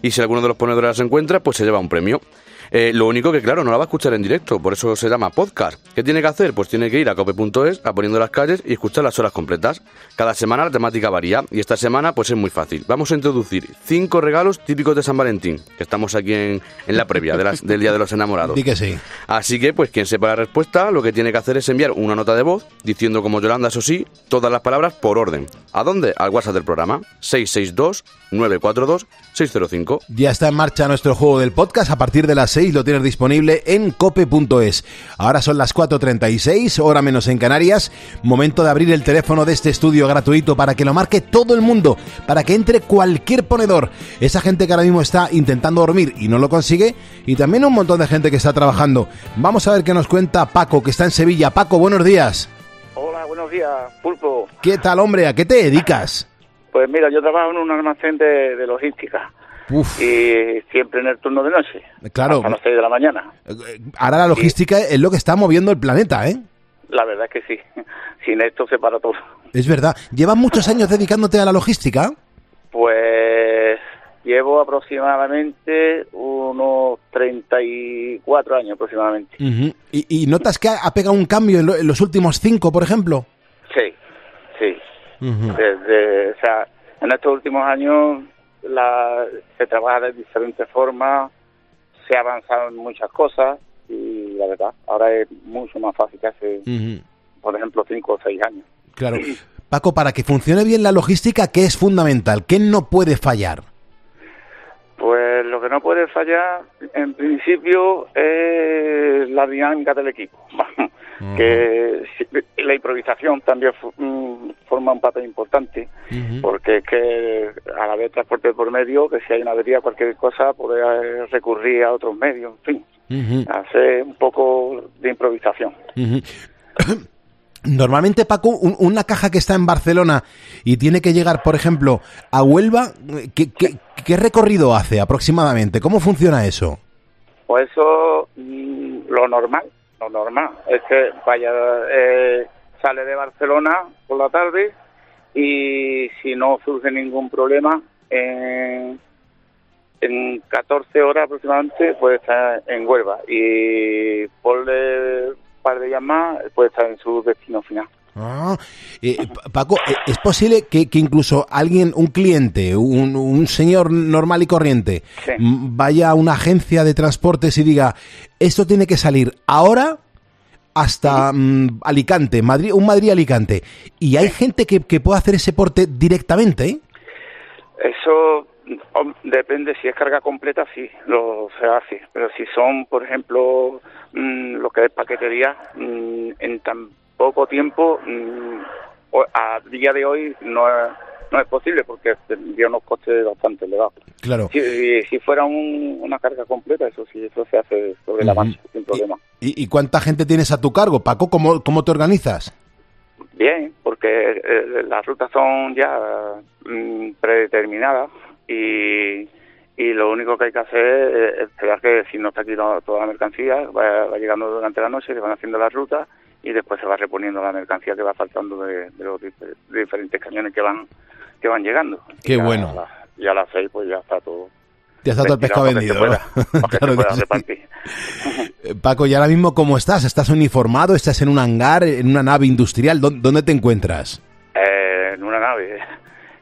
[SPEAKER 6] Y si alguno de los ponedores las encuentra, pues se lleva un premio. Eh, lo único que, claro, no la va a escuchar en directo, por eso se llama podcast. ¿Qué tiene que hacer? Pues tiene que ir a cope.es, a poniendo las calles y escuchar las horas completas. Cada semana la temática varía y esta semana pues es muy fácil. Vamos a introducir cinco regalos típicos de San Valentín, que estamos aquí en, en la previa de las- del Día de los Enamorados.
[SPEAKER 1] Di que sí.
[SPEAKER 6] Así que, pues quien sepa la respuesta, lo que tiene que hacer es enviar una nota de voz diciendo como Yolanda, eso sí, todas las palabras por orden. ¿A dónde? Al WhatsApp del programa 662-942-605.
[SPEAKER 1] Ya está en marcha nuestro juego del podcast. A partir de las 6 lo tienes disponible en cope.es. Ahora son las 4.36, hora menos en Canarias. Momento de abrir el teléfono de este estudio gratuito para que lo marque todo el mundo, para que entre cualquier ponedor. Esa gente que ahora mismo está intentando dormir y no lo consigue. Y también un montón de gente que está trabajando. Vamos a ver qué nos cuenta Paco, que está en Sevilla. Paco, buenos días.
[SPEAKER 9] Hola, buenos días, Pulpo.
[SPEAKER 1] ¿Qué tal, hombre? ¿A qué te dedicas?
[SPEAKER 9] Pues mira, yo trabajo en un almacén de, de logística
[SPEAKER 1] Uf,
[SPEAKER 9] y siempre en el turno de noche,
[SPEAKER 1] claro.
[SPEAKER 9] hasta las 6 de la mañana.
[SPEAKER 1] Ahora la logística es lo que está moviendo el planeta, ¿eh?
[SPEAKER 9] La verdad es que sí, *laughs* sin esto se para todo.
[SPEAKER 1] Es verdad. ¿Llevas muchos años dedicándote a la logística?
[SPEAKER 9] Pues llevo aproximadamente unos 34 años aproximadamente.
[SPEAKER 1] ¿Y, y notas que ha, pegado un cambio en, lo- en los últimos cinco, por ejemplo?
[SPEAKER 9] Sí, sí. Desde, o sea, en estos últimos años la, se trabaja de diferentes formas, se ha avanzado en muchas cosas y la verdad, ahora es mucho más fácil que hace, por ejemplo, cinco o seis años.
[SPEAKER 1] Claro. Paco, para que funcione bien la logística, ¿qué es fundamental? ¿Qué no puede fallar?
[SPEAKER 9] Pues lo que no puede fallar, en principio, es la dinámica del equipo. *laughs* que la improvisación también mm, forma un papel importante, porque es que a la vez transporte por medio, que si hay una avería, cualquier cosa, poder recurrir a otros medios, en fin, hacer un poco de improvisación. *coughs*
[SPEAKER 1] Normalmente, Paco, un- una caja que está en Barcelona y tiene que llegar, por ejemplo, a Huelva, ¿qué, qué- qué recorrido hace aproximadamente? ¿Cómo funciona eso?
[SPEAKER 9] Pues eso, mm, lo normal, lo normal, es que vaya, eh, sale de Barcelona por la tarde y si no surge ningún problema, en, en 14 horas aproximadamente puede estar en Huelva y ponle un par de días más puede estar en su destino final.
[SPEAKER 1] Ah, eh, Pa- Paco, eh, ¿es posible que, que incluso alguien, un cliente, un, un señor normal y corriente,
[SPEAKER 9] Sí.
[SPEAKER 1] vaya a una agencia de transportes y diga, esto tiene que salir ahora hasta Alicante, Madrid, un Madrid-Alicante, y hay gente que, que puede hacer ese porte directamente? ¿eh?
[SPEAKER 9] Eso depende, si es carga completa, sí, lo se hace. Pero si son, por ejemplo, mm, lo que es paquetería, mm, en tan poco tiempo, mm, a día de hoy no es, no es posible porque tendría unos costes bastante elevados.
[SPEAKER 1] Claro.
[SPEAKER 9] Si, si fuera un- una carga completa, eso sí, eso se hace sobre la marcha, sin problema.
[SPEAKER 1] ¿Y, y cuánta gente tienes a tu cargo? Paco, ¿cómo, cómo te organizas?
[SPEAKER 9] Bien, porque eh, las rutas son ya mm, predeterminadas y, y lo único que hay que hacer es esperar que si no está aquí to- toda la mercancía, va, va llegando durante la noche, se van haciendo las rutas y después se va reponiendo la mercancía que va faltando de, de los dif- de diferentes cañones que van que van llegando.
[SPEAKER 1] Qué
[SPEAKER 9] ya
[SPEAKER 1] bueno.
[SPEAKER 9] a las- Y a las seis pues ya está todo.
[SPEAKER 1] Ya está todo el pescado vendido.
[SPEAKER 9] pueda- *laughs*
[SPEAKER 1] Claro que sí. Eh, Paco, ¿y ahora mismo cómo estás? ¿Estás uniformado? ¿Estás en un hangar, en una nave industrial? ¿Dó- ¿Dónde te encuentras?
[SPEAKER 9] Eh, en una nave.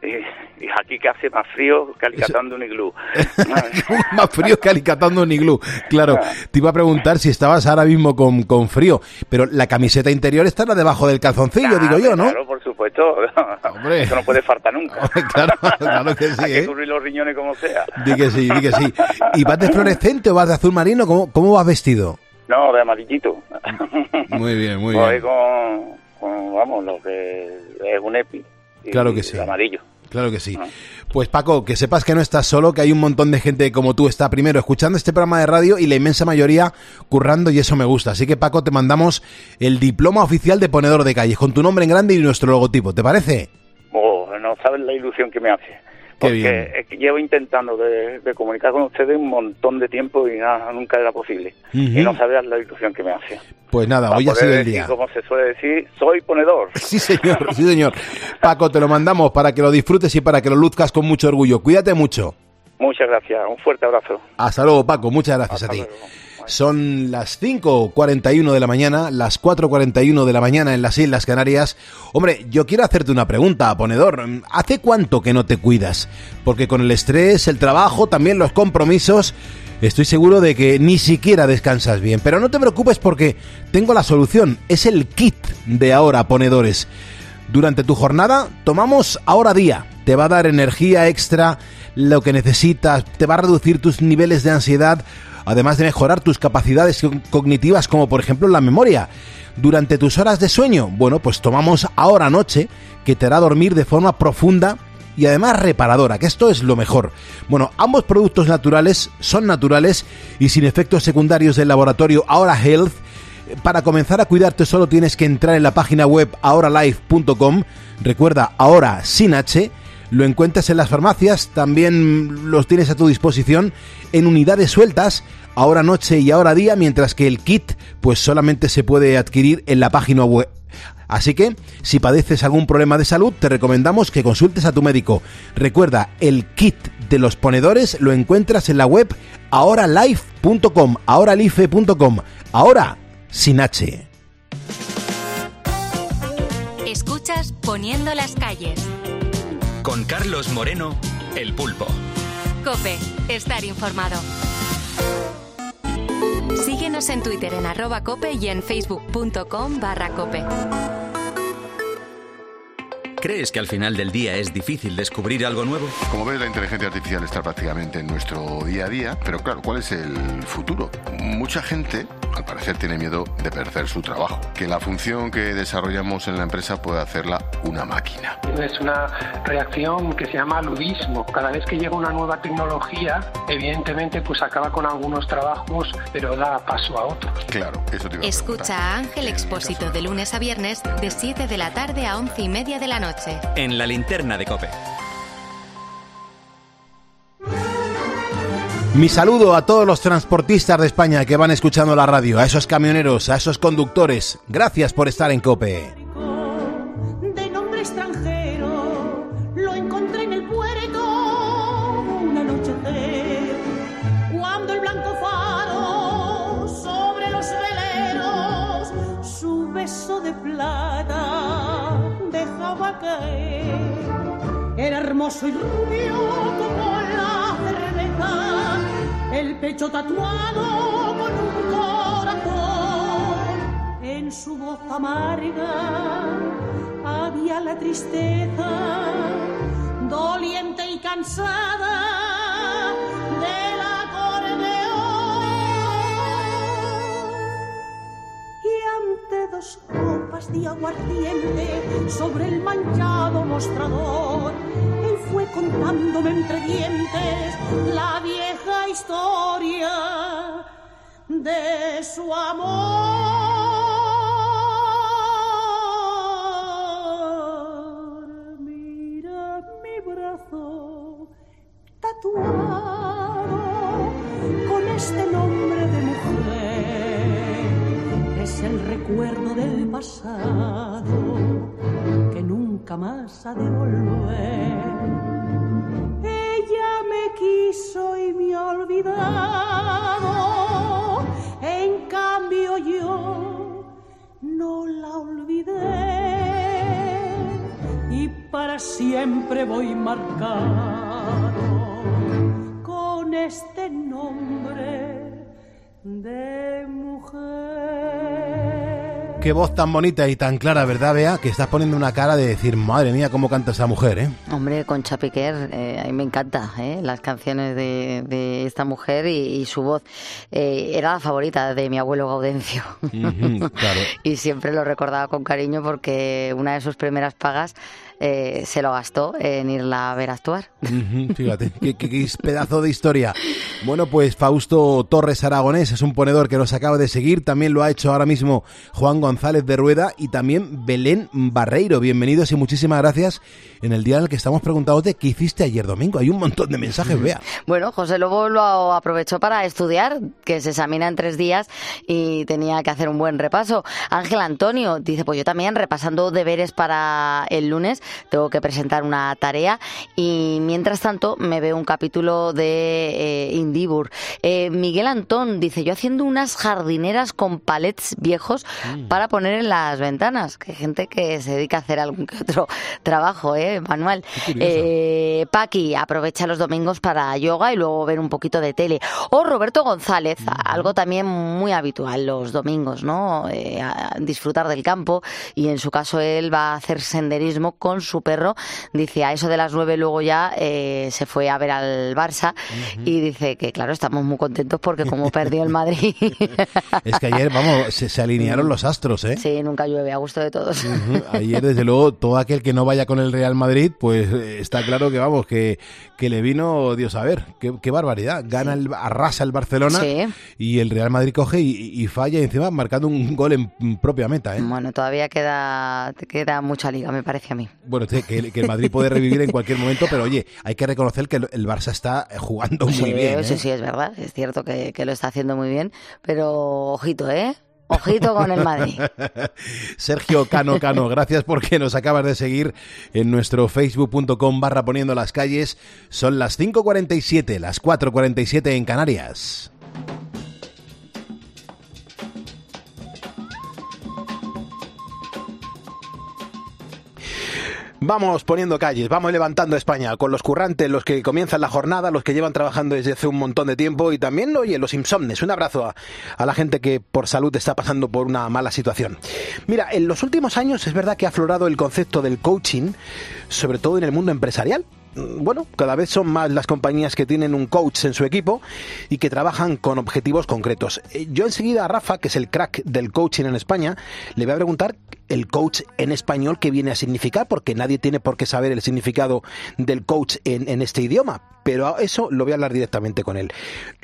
[SPEAKER 9] *laughs* Aquí que hace más frío que alicatando un iglú. *laughs*
[SPEAKER 1] Más frío que alicatando un iglú. Claro, te iba a preguntar si estabas ahora mismo con, con frío, pero la camiseta interior estará debajo del calzoncillo, digo yo, ¿no?
[SPEAKER 9] Claro, por supuesto. Eso no puede faltar nunca. *laughs*
[SPEAKER 1] claro, claro que sí,
[SPEAKER 9] Hay
[SPEAKER 1] ¿eh?
[SPEAKER 9] los riñones como sea.
[SPEAKER 1] Di que sí, di que sí. ¿Y vas de fluorescente o vas de azul marino? ¿Cómo, cómo vas vestido?
[SPEAKER 9] No, de amarillito. *laughs*
[SPEAKER 1] Muy bien, muy
[SPEAKER 9] Voy
[SPEAKER 1] bien.
[SPEAKER 9] con, con, vamos, lo que es un EPI. y
[SPEAKER 1] Claro que sí.
[SPEAKER 9] de amarillo.
[SPEAKER 1] Claro que sí. Pues Paco, que sepas que no estás solo, que hay un montón de gente como tú está primero escuchando este programa de radio y la inmensa mayoría currando y eso me gusta. Así que Paco, te mandamos el diploma oficial de ponedor de calles con tu nombre en grande y nuestro logotipo. ¿Te parece?
[SPEAKER 9] Oh, no sabes la ilusión que me hace.
[SPEAKER 1] Qué
[SPEAKER 9] Porque
[SPEAKER 1] bien.
[SPEAKER 9] es que llevo intentando de, de comunicar con ustedes un montón de tiempo y nada, nunca era posible. Y no sabes la ilusión que me hace.
[SPEAKER 1] Pues nada,
[SPEAKER 9] Para
[SPEAKER 1] hoy ha sido el
[SPEAKER 9] decir,
[SPEAKER 1] día.
[SPEAKER 9] Como se suele decir, soy ponedor. *laughs*
[SPEAKER 1] Sí, señor, sí, señor. Paco, te lo mandamos para que lo disfrutes y para que lo luzcas con mucho orgullo. Cuídate mucho.
[SPEAKER 9] Muchas gracias. Un fuerte abrazo.
[SPEAKER 1] Hasta luego, Paco. Muchas gracias a ti. Son las 5.41 de la mañana, las 4.41 de la mañana en las Islas Canarias. Hombre, yo quiero hacerte una pregunta, ponedor. ¿Hace cuánto que no te cuidas? Porque con el estrés, el trabajo, también los compromisos, estoy seguro de que ni siquiera descansas bien. Pero no te preocupes porque tengo la solución. Es el kit de ahora, ponedores. Durante tu jornada tomamos ahora día. Te va a dar energía extra, lo que necesitas, te va a reducir tus niveles de ansiedad, además de mejorar tus capacidades co- cognitivas como por ejemplo la memoria. Durante tus horas de sueño, bueno, pues tomamos ahora noche, que te hará dormir de forma profunda y además reparadora, que esto es lo mejor. Bueno, ambos productos naturales son naturales y sin efectos secundarios del laboratorio Ahora Health para comenzar a cuidarte solo tienes que entrar en la página web ahoralife.com. Recuerda, ahora sin H. Lo encuentras en las farmacias, también los tienes a tu disposición en unidades sueltas, ahora noche y ahora día, mientras que el kit pues solamente se puede adquirir en la página web. Así que, si padeces algún problema de salud, te recomendamos que consultes a tu médico. Recuerda, el kit de los ponedores lo encuentras en la web ahoralife.com, ahoralife.com, ahora sin H.
[SPEAKER 14] Escuchas Poniendo las calles.
[SPEAKER 15] Con Carlos Moreno, El Pulpo.
[SPEAKER 14] Cope, estar informado. Síguenos en Twitter en arroba cope y en facebook.com barra cope.
[SPEAKER 15] ¿Crees que al final del día es difícil descubrir algo nuevo?
[SPEAKER 16] Como ves, la inteligencia artificial está prácticamente en nuestro día a día, pero claro, ¿cuál es el futuro? Mucha gente, al parecer, tiene miedo de perder su trabajo, que la función que desarrollamos en la empresa pueda hacerla una máquina.
[SPEAKER 17] Es una reacción que se llama ludismo. Cada vez que llega una nueva tecnología, evidentemente pues acaba con algunos trabajos, pero da paso a otros.
[SPEAKER 16] Claro, eso te iba a
[SPEAKER 14] Escucha a Ángel Expósito de lunes a viernes de 7 de la tarde a 11 y media de la noche.
[SPEAKER 15] En la linterna de Cope.
[SPEAKER 1] Mi saludo a todos los transportistas de España que van escuchando la radio, a esos camioneros, a esos conductores. Gracias por estar en Cope.
[SPEAKER 11] Era hermoso y rubio como la cerveza, el pecho tatuado con un corazón. En su voz amarga había la tristeza, doliente y cansada del acordeón. Y ante dos copas
[SPEAKER 18] de aguardiente sobre el manchado mostrador. Él fue contándome entre dientes la vieja historia de su amor. Mira mi brazo tatuado el recuerdo del pasado que nunca más ha de volver. Ella me quiso y me ha olvidado. En cambio yo no la olvidé. Y para siempre voy marcado con este nombre de mujer.
[SPEAKER 1] Qué voz tan bonita y tan clara, ¿verdad, Bea? Que estás poniendo una cara de decir, madre mía, cómo canta esa mujer, ¿eh?
[SPEAKER 5] Hombre, Concha Piquer, eh, a mí me encanta ¿eh? las canciones de, de esta mujer y, y su voz. Eh, era la favorita de mi abuelo Gaudencio.
[SPEAKER 1] Claro. *laughs*
[SPEAKER 5] y siempre lo recordaba con cariño porque una de sus primeras pagas eh, se lo gastó en irla a ver actuar. *laughs*
[SPEAKER 1] Fíjate, qué, qué- qué pedazo de historia. Bueno, pues Fausto Torres Aragonés es un ponedor que nos acaba de seguir. También lo ha hecho ahora mismo Juan González de Rueda y también Belén Barreiro. Bienvenidos y muchísimas gracias en el día en el que estamos preguntándote qué hiciste ayer domingo. Hay un montón de mensajes, vea. *laughs*
[SPEAKER 5] Bueno, José Lobo lo aprovechó para estudiar, que se examina en tres días y tenía que hacer un buen repaso. Ángel Antonio dice, pues yo también repasando deberes para el lunes, tengo que presentar una tarea y mientras tanto me veo un capítulo de eh, Indibur. Eh, Miguel Antón dice, yo haciendo unas jardineras con palets viejos para poner en las ventanas, que hay gente que se dedica a hacer algún que otro trabajo, ¿eh? Manual. Eh, Paqui aprovecha los domingos para yoga y luego ver un poquito de tele. O Roberto González, algo también muy habitual los domingos, ¿no? Eh, a- disfrutar del campo y en su caso él va a hacer senderismo con su perro. Dice, a eso de las nueve luego ya eh, se fue a ver al Barça y dice que claro, estamos muy contentos porque como perdió el Madrid, *laughs*
[SPEAKER 1] Es que ayer, vamos, se, se alinearon los astros, ¿eh?
[SPEAKER 5] sí, nunca llueve, a gusto de todos.
[SPEAKER 1] Ayer, desde luego, todo aquel que no vaya con el Real Madrid, pues eh, está claro que, vamos, que, que le vino, Dios a ver, qué, qué barbaridad. Gana, el, arrasa el Barcelona
[SPEAKER 5] Sí.
[SPEAKER 1] y el Real Madrid coge y, y falla y encima marcando un gol en propia meta, ¿eh?
[SPEAKER 5] Bueno, todavía queda, queda mucha liga, me parece a mí.
[SPEAKER 1] Bueno, que, que el Madrid puede revivir en cualquier momento, pero oye, hay que reconocer que el, Barça está jugando muy
[SPEAKER 5] sí,
[SPEAKER 1] bien. ¿eh?
[SPEAKER 5] Sí, sí, es verdad. Es cierto que, que lo está haciendo muy bien. Pero ojito, ¿eh? Ojito con el Madrid. *laughs*
[SPEAKER 1] Sergio Cano Cano, gracias porque nos acabas de seguir en nuestro facebook.com barra poniendo las calles. Son las 5.47, las 4.47 en Canarias. Vamos poniendo calles, vamos levantando España con los currantes, los que comienzan la jornada, los que llevan trabajando desde hace un montón de tiempo y también, oye, los insomnes. Un abrazo a, a la gente que por salud está pasando por una mala situación. Mira, en los últimos años es verdad que ha aflorado el concepto del coaching, sobre todo en el mundo empresarial bueno, cada vez son más las compañías que tienen un coach en su equipo y que trabajan con objetivos concretos. Eh, Yo enseguida a Rafa, que es el crack del coaching en España, le voy a preguntar el coach en español qué viene a significar, porque nadie tiene por qué saber el significado del coach en, en este idioma. Pero a eso lo voy a hablar directamente con él.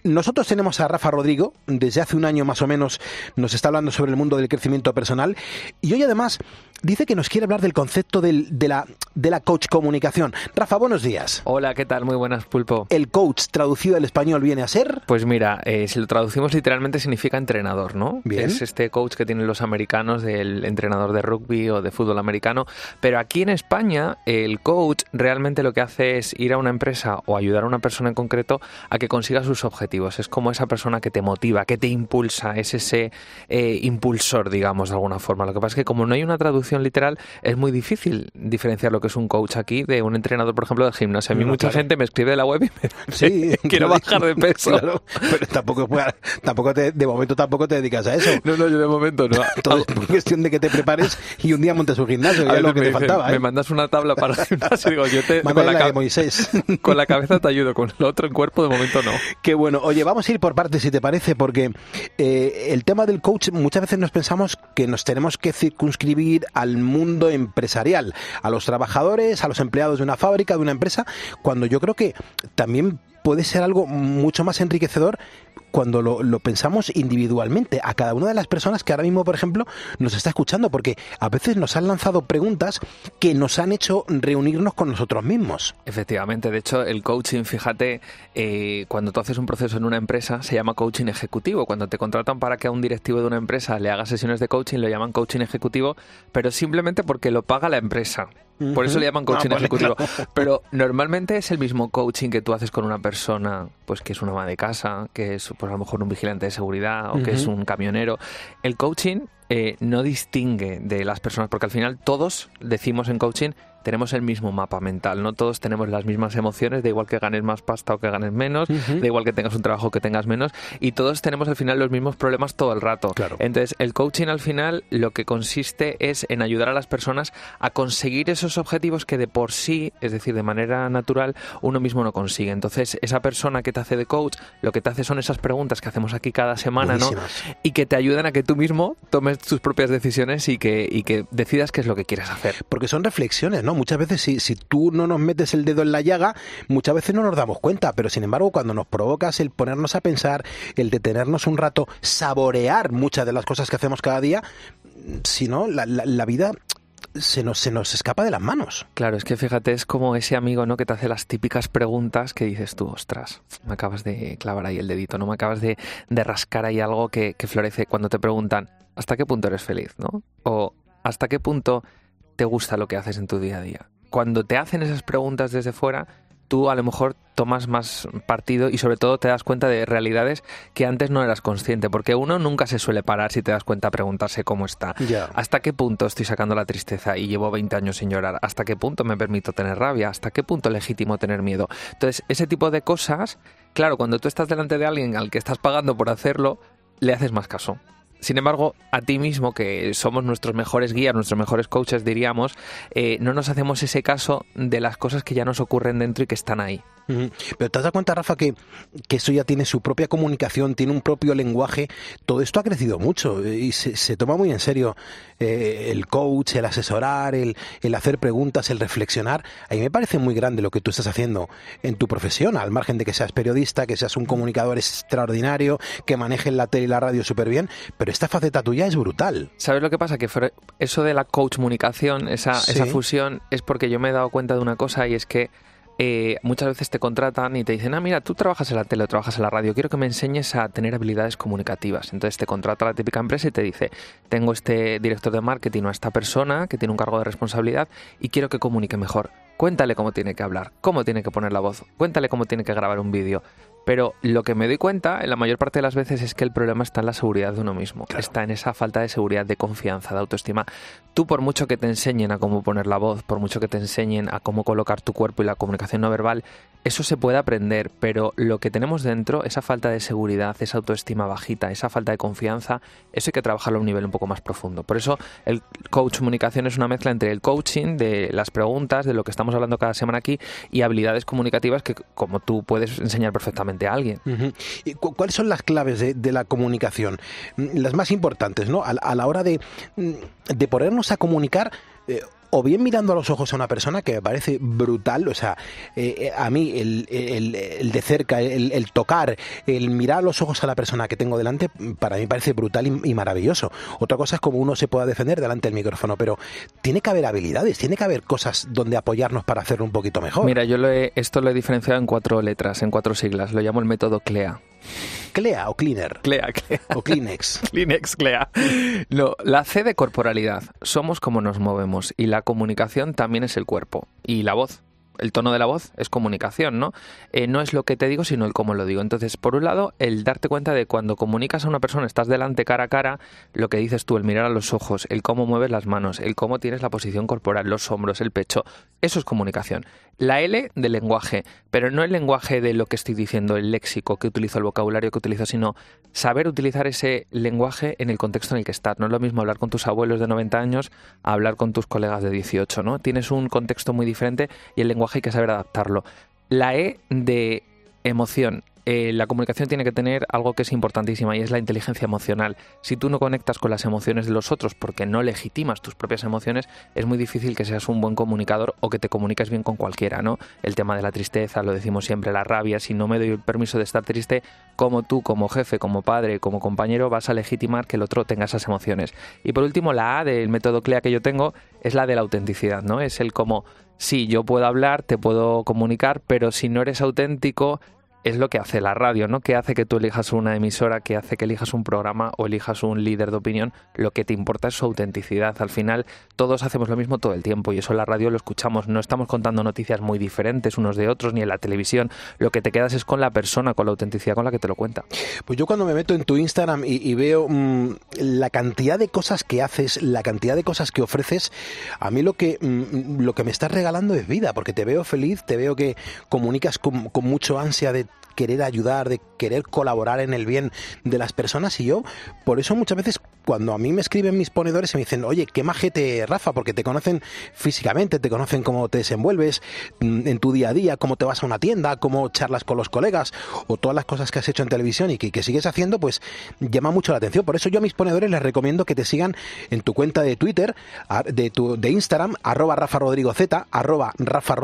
[SPEAKER 1] Nosotros tenemos a Rafa Rodrigo, desde hace un año más o menos nos está hablando sobre el mundo del crecimiento personal y hoy además dice que nos quiere hablar del concepto del- de, la, de la coach comunicación. Rafa, buenos días.
[SPEAKER 19] Hola, ¿qué tal? Muy buenas, Pulpo.
[SPEAKER 1] El coach traducido al español viene a ser...
[SPEAKER 19] Pues mira, eh, si lo traducimos literalmente significa entrenador, ¿no?
[SPEAKER 1] Bien.
[SPEAKER 19] Es este coach que tienen los americanos del entrenador de rugby o de fútbol americano. Pero aquí en España, el coach realmente lo que hace es ir a una empresa o ayudar a una persona en concreto a que consiga sus objetivos. Es como esa persona que te motiva, que te impulsa, es ese eh, impulsor, digamos, de alguna forma. Lo que pasa es que como no hay una traducción literal, es muy difícil diferenciar lo que es un coach aquí de un entrenador, por ejemplo, de gimnasio. A mí
[SPEAKER 1] No,
[SPEAKER 19] mucha
[SPEAKER 1] claro.
[SPEAKER 19] gente me escribe de la web y me
[SPEAKER 1] Sí,
[SPEAKER 19] quiero bajar de peso.
[SPEAKER 1] Claro, pero tampoco, tampoco te, de momento tampoco te dedicas a eso.
[SPEAKER 19] No, no, yo de momento no. *laughs*
[SPEAKER 1] Todo es cuestión de que te prepares y un día montes un gimnasio,
[SPEAKER 19] A
[SPEAKER 1] que es lo que
[SPEAKER 19] me
[SPEAKER 1] te
[SPEAKER 19] dicen,
[SPEAKER 1] faltaba. ¿eh?
[SPEAKER 19] Me mandas una tabla para el *laughs* gimnasio. Digo, yo te, con, la
[SPEAKER 1] la
[SPEAKER 19] ca-
[SPEAKER 1] de Moisés. *laughs*
[SPEAKER 19] con la cabeza te ayudo, con lo otro en cuerpo de momento no. *laughs*
[SPEAKER 1] Qué bueno. Oye, vamos a ir por partes si te parece, porque eh, el tema del coach muchas veces nos pensamos que nos tenemos que circunscribir al mundo empresarial, a los trabajadores, a los empleados de una fábrica, de una empresa, cuando yo creo que también puede ser algo mucho más enriquecedor cuando lo, pensamos individualmente a cada una de las personas que ahora mismo, por ejemplo, nos está escuchando, porque a veces nos han lanzado preguntas que nos han hecho reunirnos con nosotros mismos.
[SPEAKER 19] Efectivamente, de hecho, el coaching, fíjate, eh, cuando tú haces un proceso en una empresa, se llama coaching ejecutivo. Cuando te contratan para que a un directivo de una empresa le haga sesiones de coaching, lo llaman coaching ejecutivo, pero simplemente porque lo paga la empresa. Por eso le llaman coaching
[SPEAKER 1] Ah, vale,
[SPEAKER 19] ejecutivo.
[SPEAKER 1] claro. *laughs*
[SPEAKER 19] Pero normalmente es el mismo coaching que tú haces con una persona, pues que es una ama de casa, que es pues a lo mejor un vigilante de seguridad o que es un camionero. El coaching eh, no distingue de las personas, porque al final todos decimos en coaching tenemos el mismo mapa mental, no todos tenemos las mismas emociones, da igual que ganes más pasta o que ganes menos,
[SPEAKER 1] Ujú.
[SPEAKER 19] da igual que tengas un trabajo que tengas menos, y todos tenemos al final los mismos problemas todo el rato. Entonces, el coaching al final lo que consiste es en ayudar a las personas a conseguir esos objetivos que de por sí, es decir, de manera natural, uno mismo no consigue. Entonces, esa persona que te hace de coach, lo que te hace son esas preguntas que hacemos aquí cada semana, ¿no? Y que te ayudan a que tú mismo tomes tus propias decisiones y que, y que decidas qué es lo que quieres hacer.
[SPEAKER 1] Porque son reflexiones, ¿no? Muchas veces si, si tú no nos metes el dedo en la llaga, muchas veces no nos damos cuenta, pero sin embargo cuando nos provocas el ponernos a pensar, el detenernos un rato, saborear muchas de las cosas que hacemos cada día, si no, la, la- la vida se nos, se nos escapa de las manos.
[SPEAKER 19] Claro, es que fíjate, es como ese amigo, ¿no? Que te hace las típicas preguntas que dices tú, ostras, me acabas de clavar ahí el dedito, ¿no? Me acabas de, de rascar ahí algo que, que florece cuando te preguntan, ¿hasta qué punto eres feliz, ¿no? O ¿hasta qué punto te gusta lo que haces en tu día a día? Cuando te hacen esas preguntas desde fuera, tú a lo mejor tomas más partido y sobre todo te das cuenta de realidades que antes no eras consciente, porque uno nunca se suele parar si te das cuenta a preguntarse cómo está. ¿Hasta qué punto estoy sacando la tristeza y llevo 20 años sin llorar? ¿Hasta qué punto me permito tener rabia? ¿Hasta qué punto legítimo tener miedo? Entonces, ese tipo de cosas, claro, cuando tú estás delante de alguien al que estás pagando por hacerlo, le haces más caso. Sin embargo, a ti mismo, que somos nuestros mejores guías, nuestros mejores coaches, diríamos, eh, no nos hacemos ese caso de las cosas que ya nos ocurren dentro y que están ahí.
[SPEAKER 1] Pero te has dado cuenta, Rafa, que, que eso ya tiene su propia comunicación, tiene un propio lenguaje. Todo esto ha crecido mucho y se, se toma muy en serio eh, el coach, el asesorar, el, el hacer preguntas, el reflexionar. A mí me parece muy grande lo que tú estás haciendo en tu profesión, al margen de que seas periodista, que seas un comunicador extraordinario, que manejes la tele y la radio súper bien, pero esta faceta tuya es brutal.
[SPEAKER 19] ¿Sabes lo que pasa? Que eso de la coach comunicación, esa,
[SPEAKER 1] Sí.
[SPEAKER 19] esa fusión, es porque yo me he dado cuenta de una cosa y es que eh, muchas veces te contratan y te dicen, ah, mira, tú trabajas en la tele o trabajas en la radio, quiero que me enseñes a tener habilidades comunicativas. Entonces te contrata la típica empresa y te dice, tengo este director de marketing o a esta persona que tiene un cargo de responsabilidad y quiero que comunique mejor. Cuéntale cómo tiene que hablar, cómo tiene que poner la voz, cuéntale cómo tiene que grabar un vídeo. Pero lo que me doy cuenta, en la mayor parte de las veces, es que el problema está en la seguridad de uno mismo. Está en esa falta de seguridad, de confianza, de autoestima. Tú, por mucho que te enseñen a cómo poner la voz, por mucho que te enseñen a cómo colocar tu cuerpo y la comunicación no verbal, eso se puede aprender, pero lo que tenemos dentro, esa falta de seguridad, esa autoestima bajita, esa falta de confianza, eso hay que trabajarlo a un nivel un poco más profundo. Por eso el coach comunicación es una mezcla entre el coaching, de las preguntas, de lo que estamos hablando cada semana aquí, y habilidades comunicativas que, como tú puedes enseñar perfectamente a alguien.
[SPEAKER 1] Ujú. ¿Y cu- ¿Cuáles son las claves de, la comunicación? Mm, Las más importantes, ¿no? A, la- a la hora de, mm, de ponernos a comunicar. eh, o bien mirando a los ojos a una persona que me parece brutal, o sea, eh, eh, a mí el, el- de cerca, el, tocar, el mirar a los ojos a la persona que tengo delante, para mí parece brutal y, y maravilloso. Otra cosa es cómo uno se pueda defender delante del micrófono, pero tiene que haber habilidades, tiene que haber cosas donde apoyarnos para hacerlo un poquito mejor.
[SPEAKER 19] Mira, yo lo he- esto lo he diferenciado en cuatro letras, en cuatro siglas. Lo llamo el método CLEA.
[SPEAKER 1] Clea o cleaner.
[SPEAKER 19] Clea, Clea.
[SPEAKER 1] O Kleenex. *laughs*
[SPEAKER 19] Kleenex, Clea. No, la C de corporalidad. Somos como nos movemos y la comunicación también es el cuerpo y la voz. El tono de la voz es comunicación, ¿no? Eh, no es lo que te digo, sino el cómo lo digo. Entonces, por un lado, el darte cuenta de cuando comunicas a una persona, estás delante cara a cara, lo que dices tú, el mirar a los ojos, el cómo mueves las manos, el cómo tienes la posición corporal, los hombros, el pecho, eso es comunicación. La L del lenguaje, pero no el lenguaje de lo que estoy diciendo, el léxico que utilizo, el vocabulario que utilizo, sino saber utilizar ese lenguaje en el contexto en el que estás. No es lo mismo hablar con tus abuelos de 90 años a hablar con tus colegas de 18, ¿no? Tienes un contexto muy diferente y el lenguaje hay que saber adaptarlo. La E de emoción. Eh, la comunicación tiene que tener algo que es importantísima y es la inteligencia emocional. Si tú no conectas con las emociones de los otros porque no legitimas tus propias emociones, es muy difícil que seas un buen comunicador o que te comuniques bien con cualquiera, ¿no? El tema de la tristeza, lo decimos siempre, la rabia, si no me doy el permiso de estar triste, como tú, como jefe, como padre, como compañero, vas a legitimar que el otro tenga esas emociones. Y por último, la A del método CLEA que yo tengo es la de la autenticidad, ¿no? Es el como, sí, yo puedo hablar, te puedo comunicar, pero si no eres auténtico, es lo que hace la radio, ¿no? Que hace que tú elijas una emisora, que hace que elijas un programa o elijas un líder de opinión. Lo que te importa es su autenticidad. Al final, todos hacemos lo mismo todo el tiempo y eso en la radio lo escuchamos. No estamos contando noticias muy diferentes unos de otros ni en la televisión. Lo que te quedas es con la persona, con la autenticidad con la que te lo cuenta.
[SPEAKER 1] Pues yo cuando me meto en tu Instagram y, veo mm, la cantidad de cosas que haces, la cantidad de cosas que ofreces, a mí lo que, mm, lo que me estás regalando es vida, porque te veo feliz, te veo que comunicas con, con mucho ansia de querer ayudar, de querer colaborar en el bien de las personas y yo, por eso muchas veces cuando a mí me escriben mis ponedores y me dicen, oye, qué majete Rafa, porque te conocen físicamente, te conocen cómo te desenvuelves mm, en tu día a día, cómo te vas a una tienda, cómo charlas con los colegas o todas las cosas que has hecho en televisión y que, sigues haciendo, pues llama mucho la atención. Por eso yo a mis ponedores les recomiendo que te sigan en tu cuenta de Twitter, de, tu, de Instagram, arroba Rafa Rodrigo Z, arroba Rafa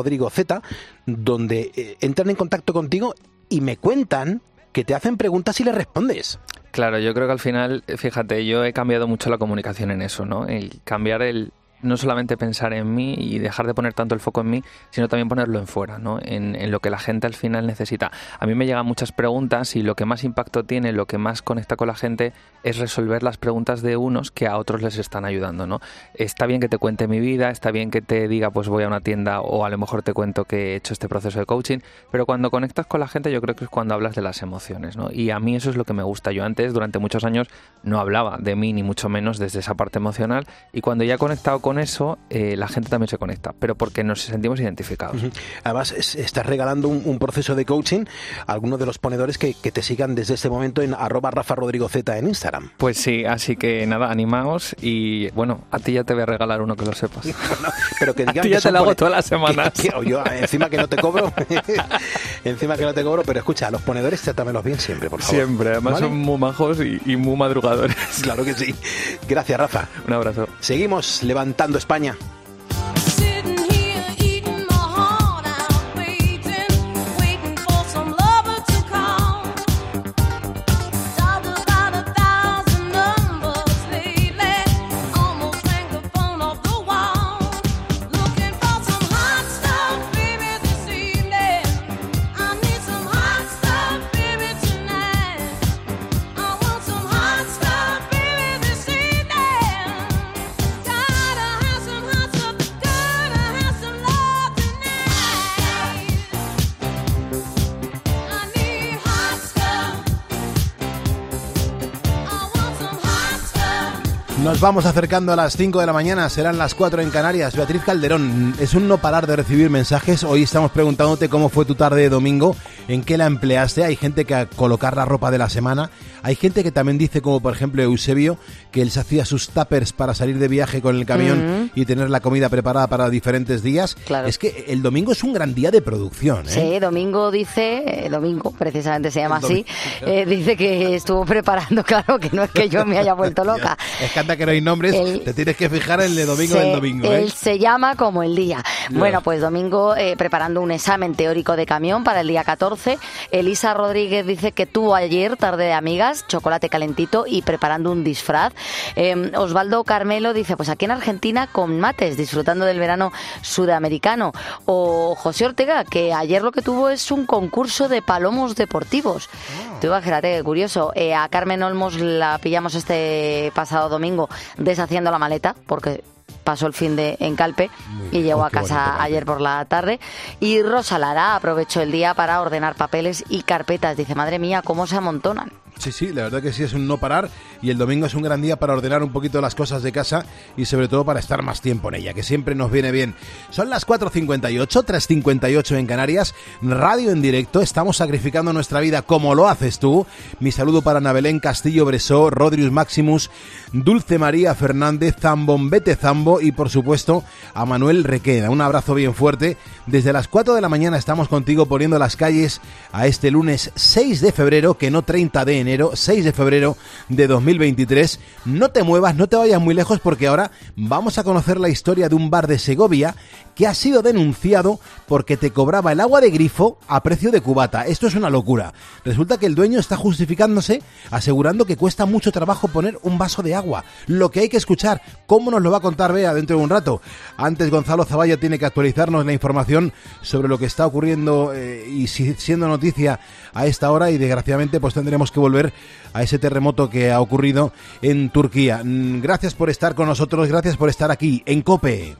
[SPEAKER 1] donde eh, entran en contacto contigo y me cuentan que te hacen preguntas y les respondes.
[SPEAKER 19] Claro, yo creo que al final, fíjate, yo he cambiado mucho la comunicación en eso, ¿no? El cambiar el no solamente pensar en mí y dejar de poner tanto el foco en mí, sino también ponerlo en fuera, ¿no? En, en lo que la gente al final necesita. A mí me llegan muchas preguntas y lo que más impacto tiene, lo que más conecta con la gente es resolver las preguntas de unos que a otros les están ayudando, ¿no? Está bien que te cuente mi vida, está bien que te diga pues voy a una tienda o a lo mejor te cuento que he hecho este proceso de coaching, pero cuando conectas con la gente yo creo que es cuando hablas de las emociones, ¿no? Y a mí eso es lo que me gusta. Yo antes, durante muchos años, no hablaba de mí ni mucho menos desde esa parte emocional y cuando ya he conectado con eso, eh, la gente también se conecta, pero porque nos sentimos identificados.
[SPEAKER 1] Además, es- estás regalando un, un proceso de coaching a algunos de los ponedores que, que te sigan desde este momento en arroba Rafa Rodrigo Z en Instagram.
[SPEAKER 19] Pues sí, así que nada, animaos y bueno, a ti ya te voy a regalar uno que lo sepas. *laughs*
[SPEAKER 1] Pero que *laughs*
[SPEAKER 19] A
[SPEAKER 1] digan que
[SPEAKER 19] ya te lo hago todas las semanas. *laughs*
[SPEAKER 1] que- que- yo, encima que no te cobro, encima que no te cobro, pero escucha, a los ponedores trátamelos bien siempre, por favor.
[SPEAKER 19] Siempre, además
[SPEAKER 1] ¿Vale?
[SPEAKER 19] son muy majos y, y muy madrugadores.
[SPEAKER 1] Claro que sí. Gracias, Rafa.
[SPEAKER 19] Un abrazo.
[SPEAKER 1] Seguimos levantando España. Nos vamos acercando a las 5 de la mañana, serán las 4 en Canarias. Beatriz Calderón, es un no parar de recibir mensajes. Hoy estamos preguntándote cómo fue tu tarde de domingo, en qué la empleaste. Hay gente que a colocar la ropa de la semana. Hay gente que también dice, como por ejemplo Eusebio, que él se hacía sus tuppers para salir de viaje con el camión y tener la comida preparada para diferentes días. Es que el domingo es un gran día de producción. ¿eh?
[SPEAKER 5] Sí, Domingo dice, eh, Domingo precisamente se llama así, eh, dice que estuvo preparando, *laughs* claro, que no es que yo me haya vuelto *laughs* loca.
[SPEAKER 1] Es que anda que no nombres,
[SPEAKER 5] El-
[SPEAKER 1] te tienes que fijar el de domingo
[SPEAKER 5] Se-
[SPEAKER 1] del domingo. ¿eh?
[SPEAKER 5] Él se llama como el día. Bueno, pues domingo eh, preparando un examen teórico de camión para el día 14. Elisa Rodríguez dice que tuvo ayer tarde de amigas, chocolate calentito y preparando un disfraz. Eh, Osvaldo Carmelo dice, pues aquí en Argentina con mates, disfrutando del verano sudamericano. O José Ortega, que ayer lo que tuvo es un concurso de palomos deportivos. Tú imagínate, curioso. Eh, a Carmen Olmos la pillamos este pasado domingo deshaciendo la maleta, porque pasó el fin de en Calpe y llegó a casa ayer por la tarde. Y Rosa Lara aprovechó el día para ordenar papeles y carpetas. Dice, madre mía, cómo se amontonan.
[SPEAKER 1] Sí, sí, la verdad que sí es un no parar y el domingo es un gran día para ordenar un poquito las cosas de casa y sobre todo para estar más tiempo en ella, que siempre nos viene bien. Son las 4.58, 3.58 en Canarias, radio en directo, estamos sacrificando nuestra vida como lo haces tú. Mi saludo para Nabelén Castillo Bresó, Rodrius Maximus, Dulce María Fernández, Zambombete Zambo y por supuesto a Manuel Requena. Un abrazo bien fuerte. Desde las 4 de la mañana estamos contigo poniendo las calles a este lunes 6 de febrero, que no 30 de enero, 6 de febrero de 2023. No te muevas, no te vayas muy lejos porque ahora vamos a conocer la historia de un bar de Segovia que ha sido denunciado porque te cobraba el agua de grifo a precio de cubata. Esto es una locura. Resulta que el dueño está justificándose asegurando que cuesta mucho trabajo poner un vaso de agua. Lo que hay que escuchar, ¿cómo nos lo va a contar Bea dentro de un rato? Antes Gonzalo Zavalla tiene que actualizarnos la información sobre lo que está ocurriendo eh, y si- siendo noticia a esta hora y desgraciadamente pues tendremos que volver a ese terremoto que ha ocurrido en Turquía. Mm, Gracias por estar con nosotros, gracias por estar aquí en COPE.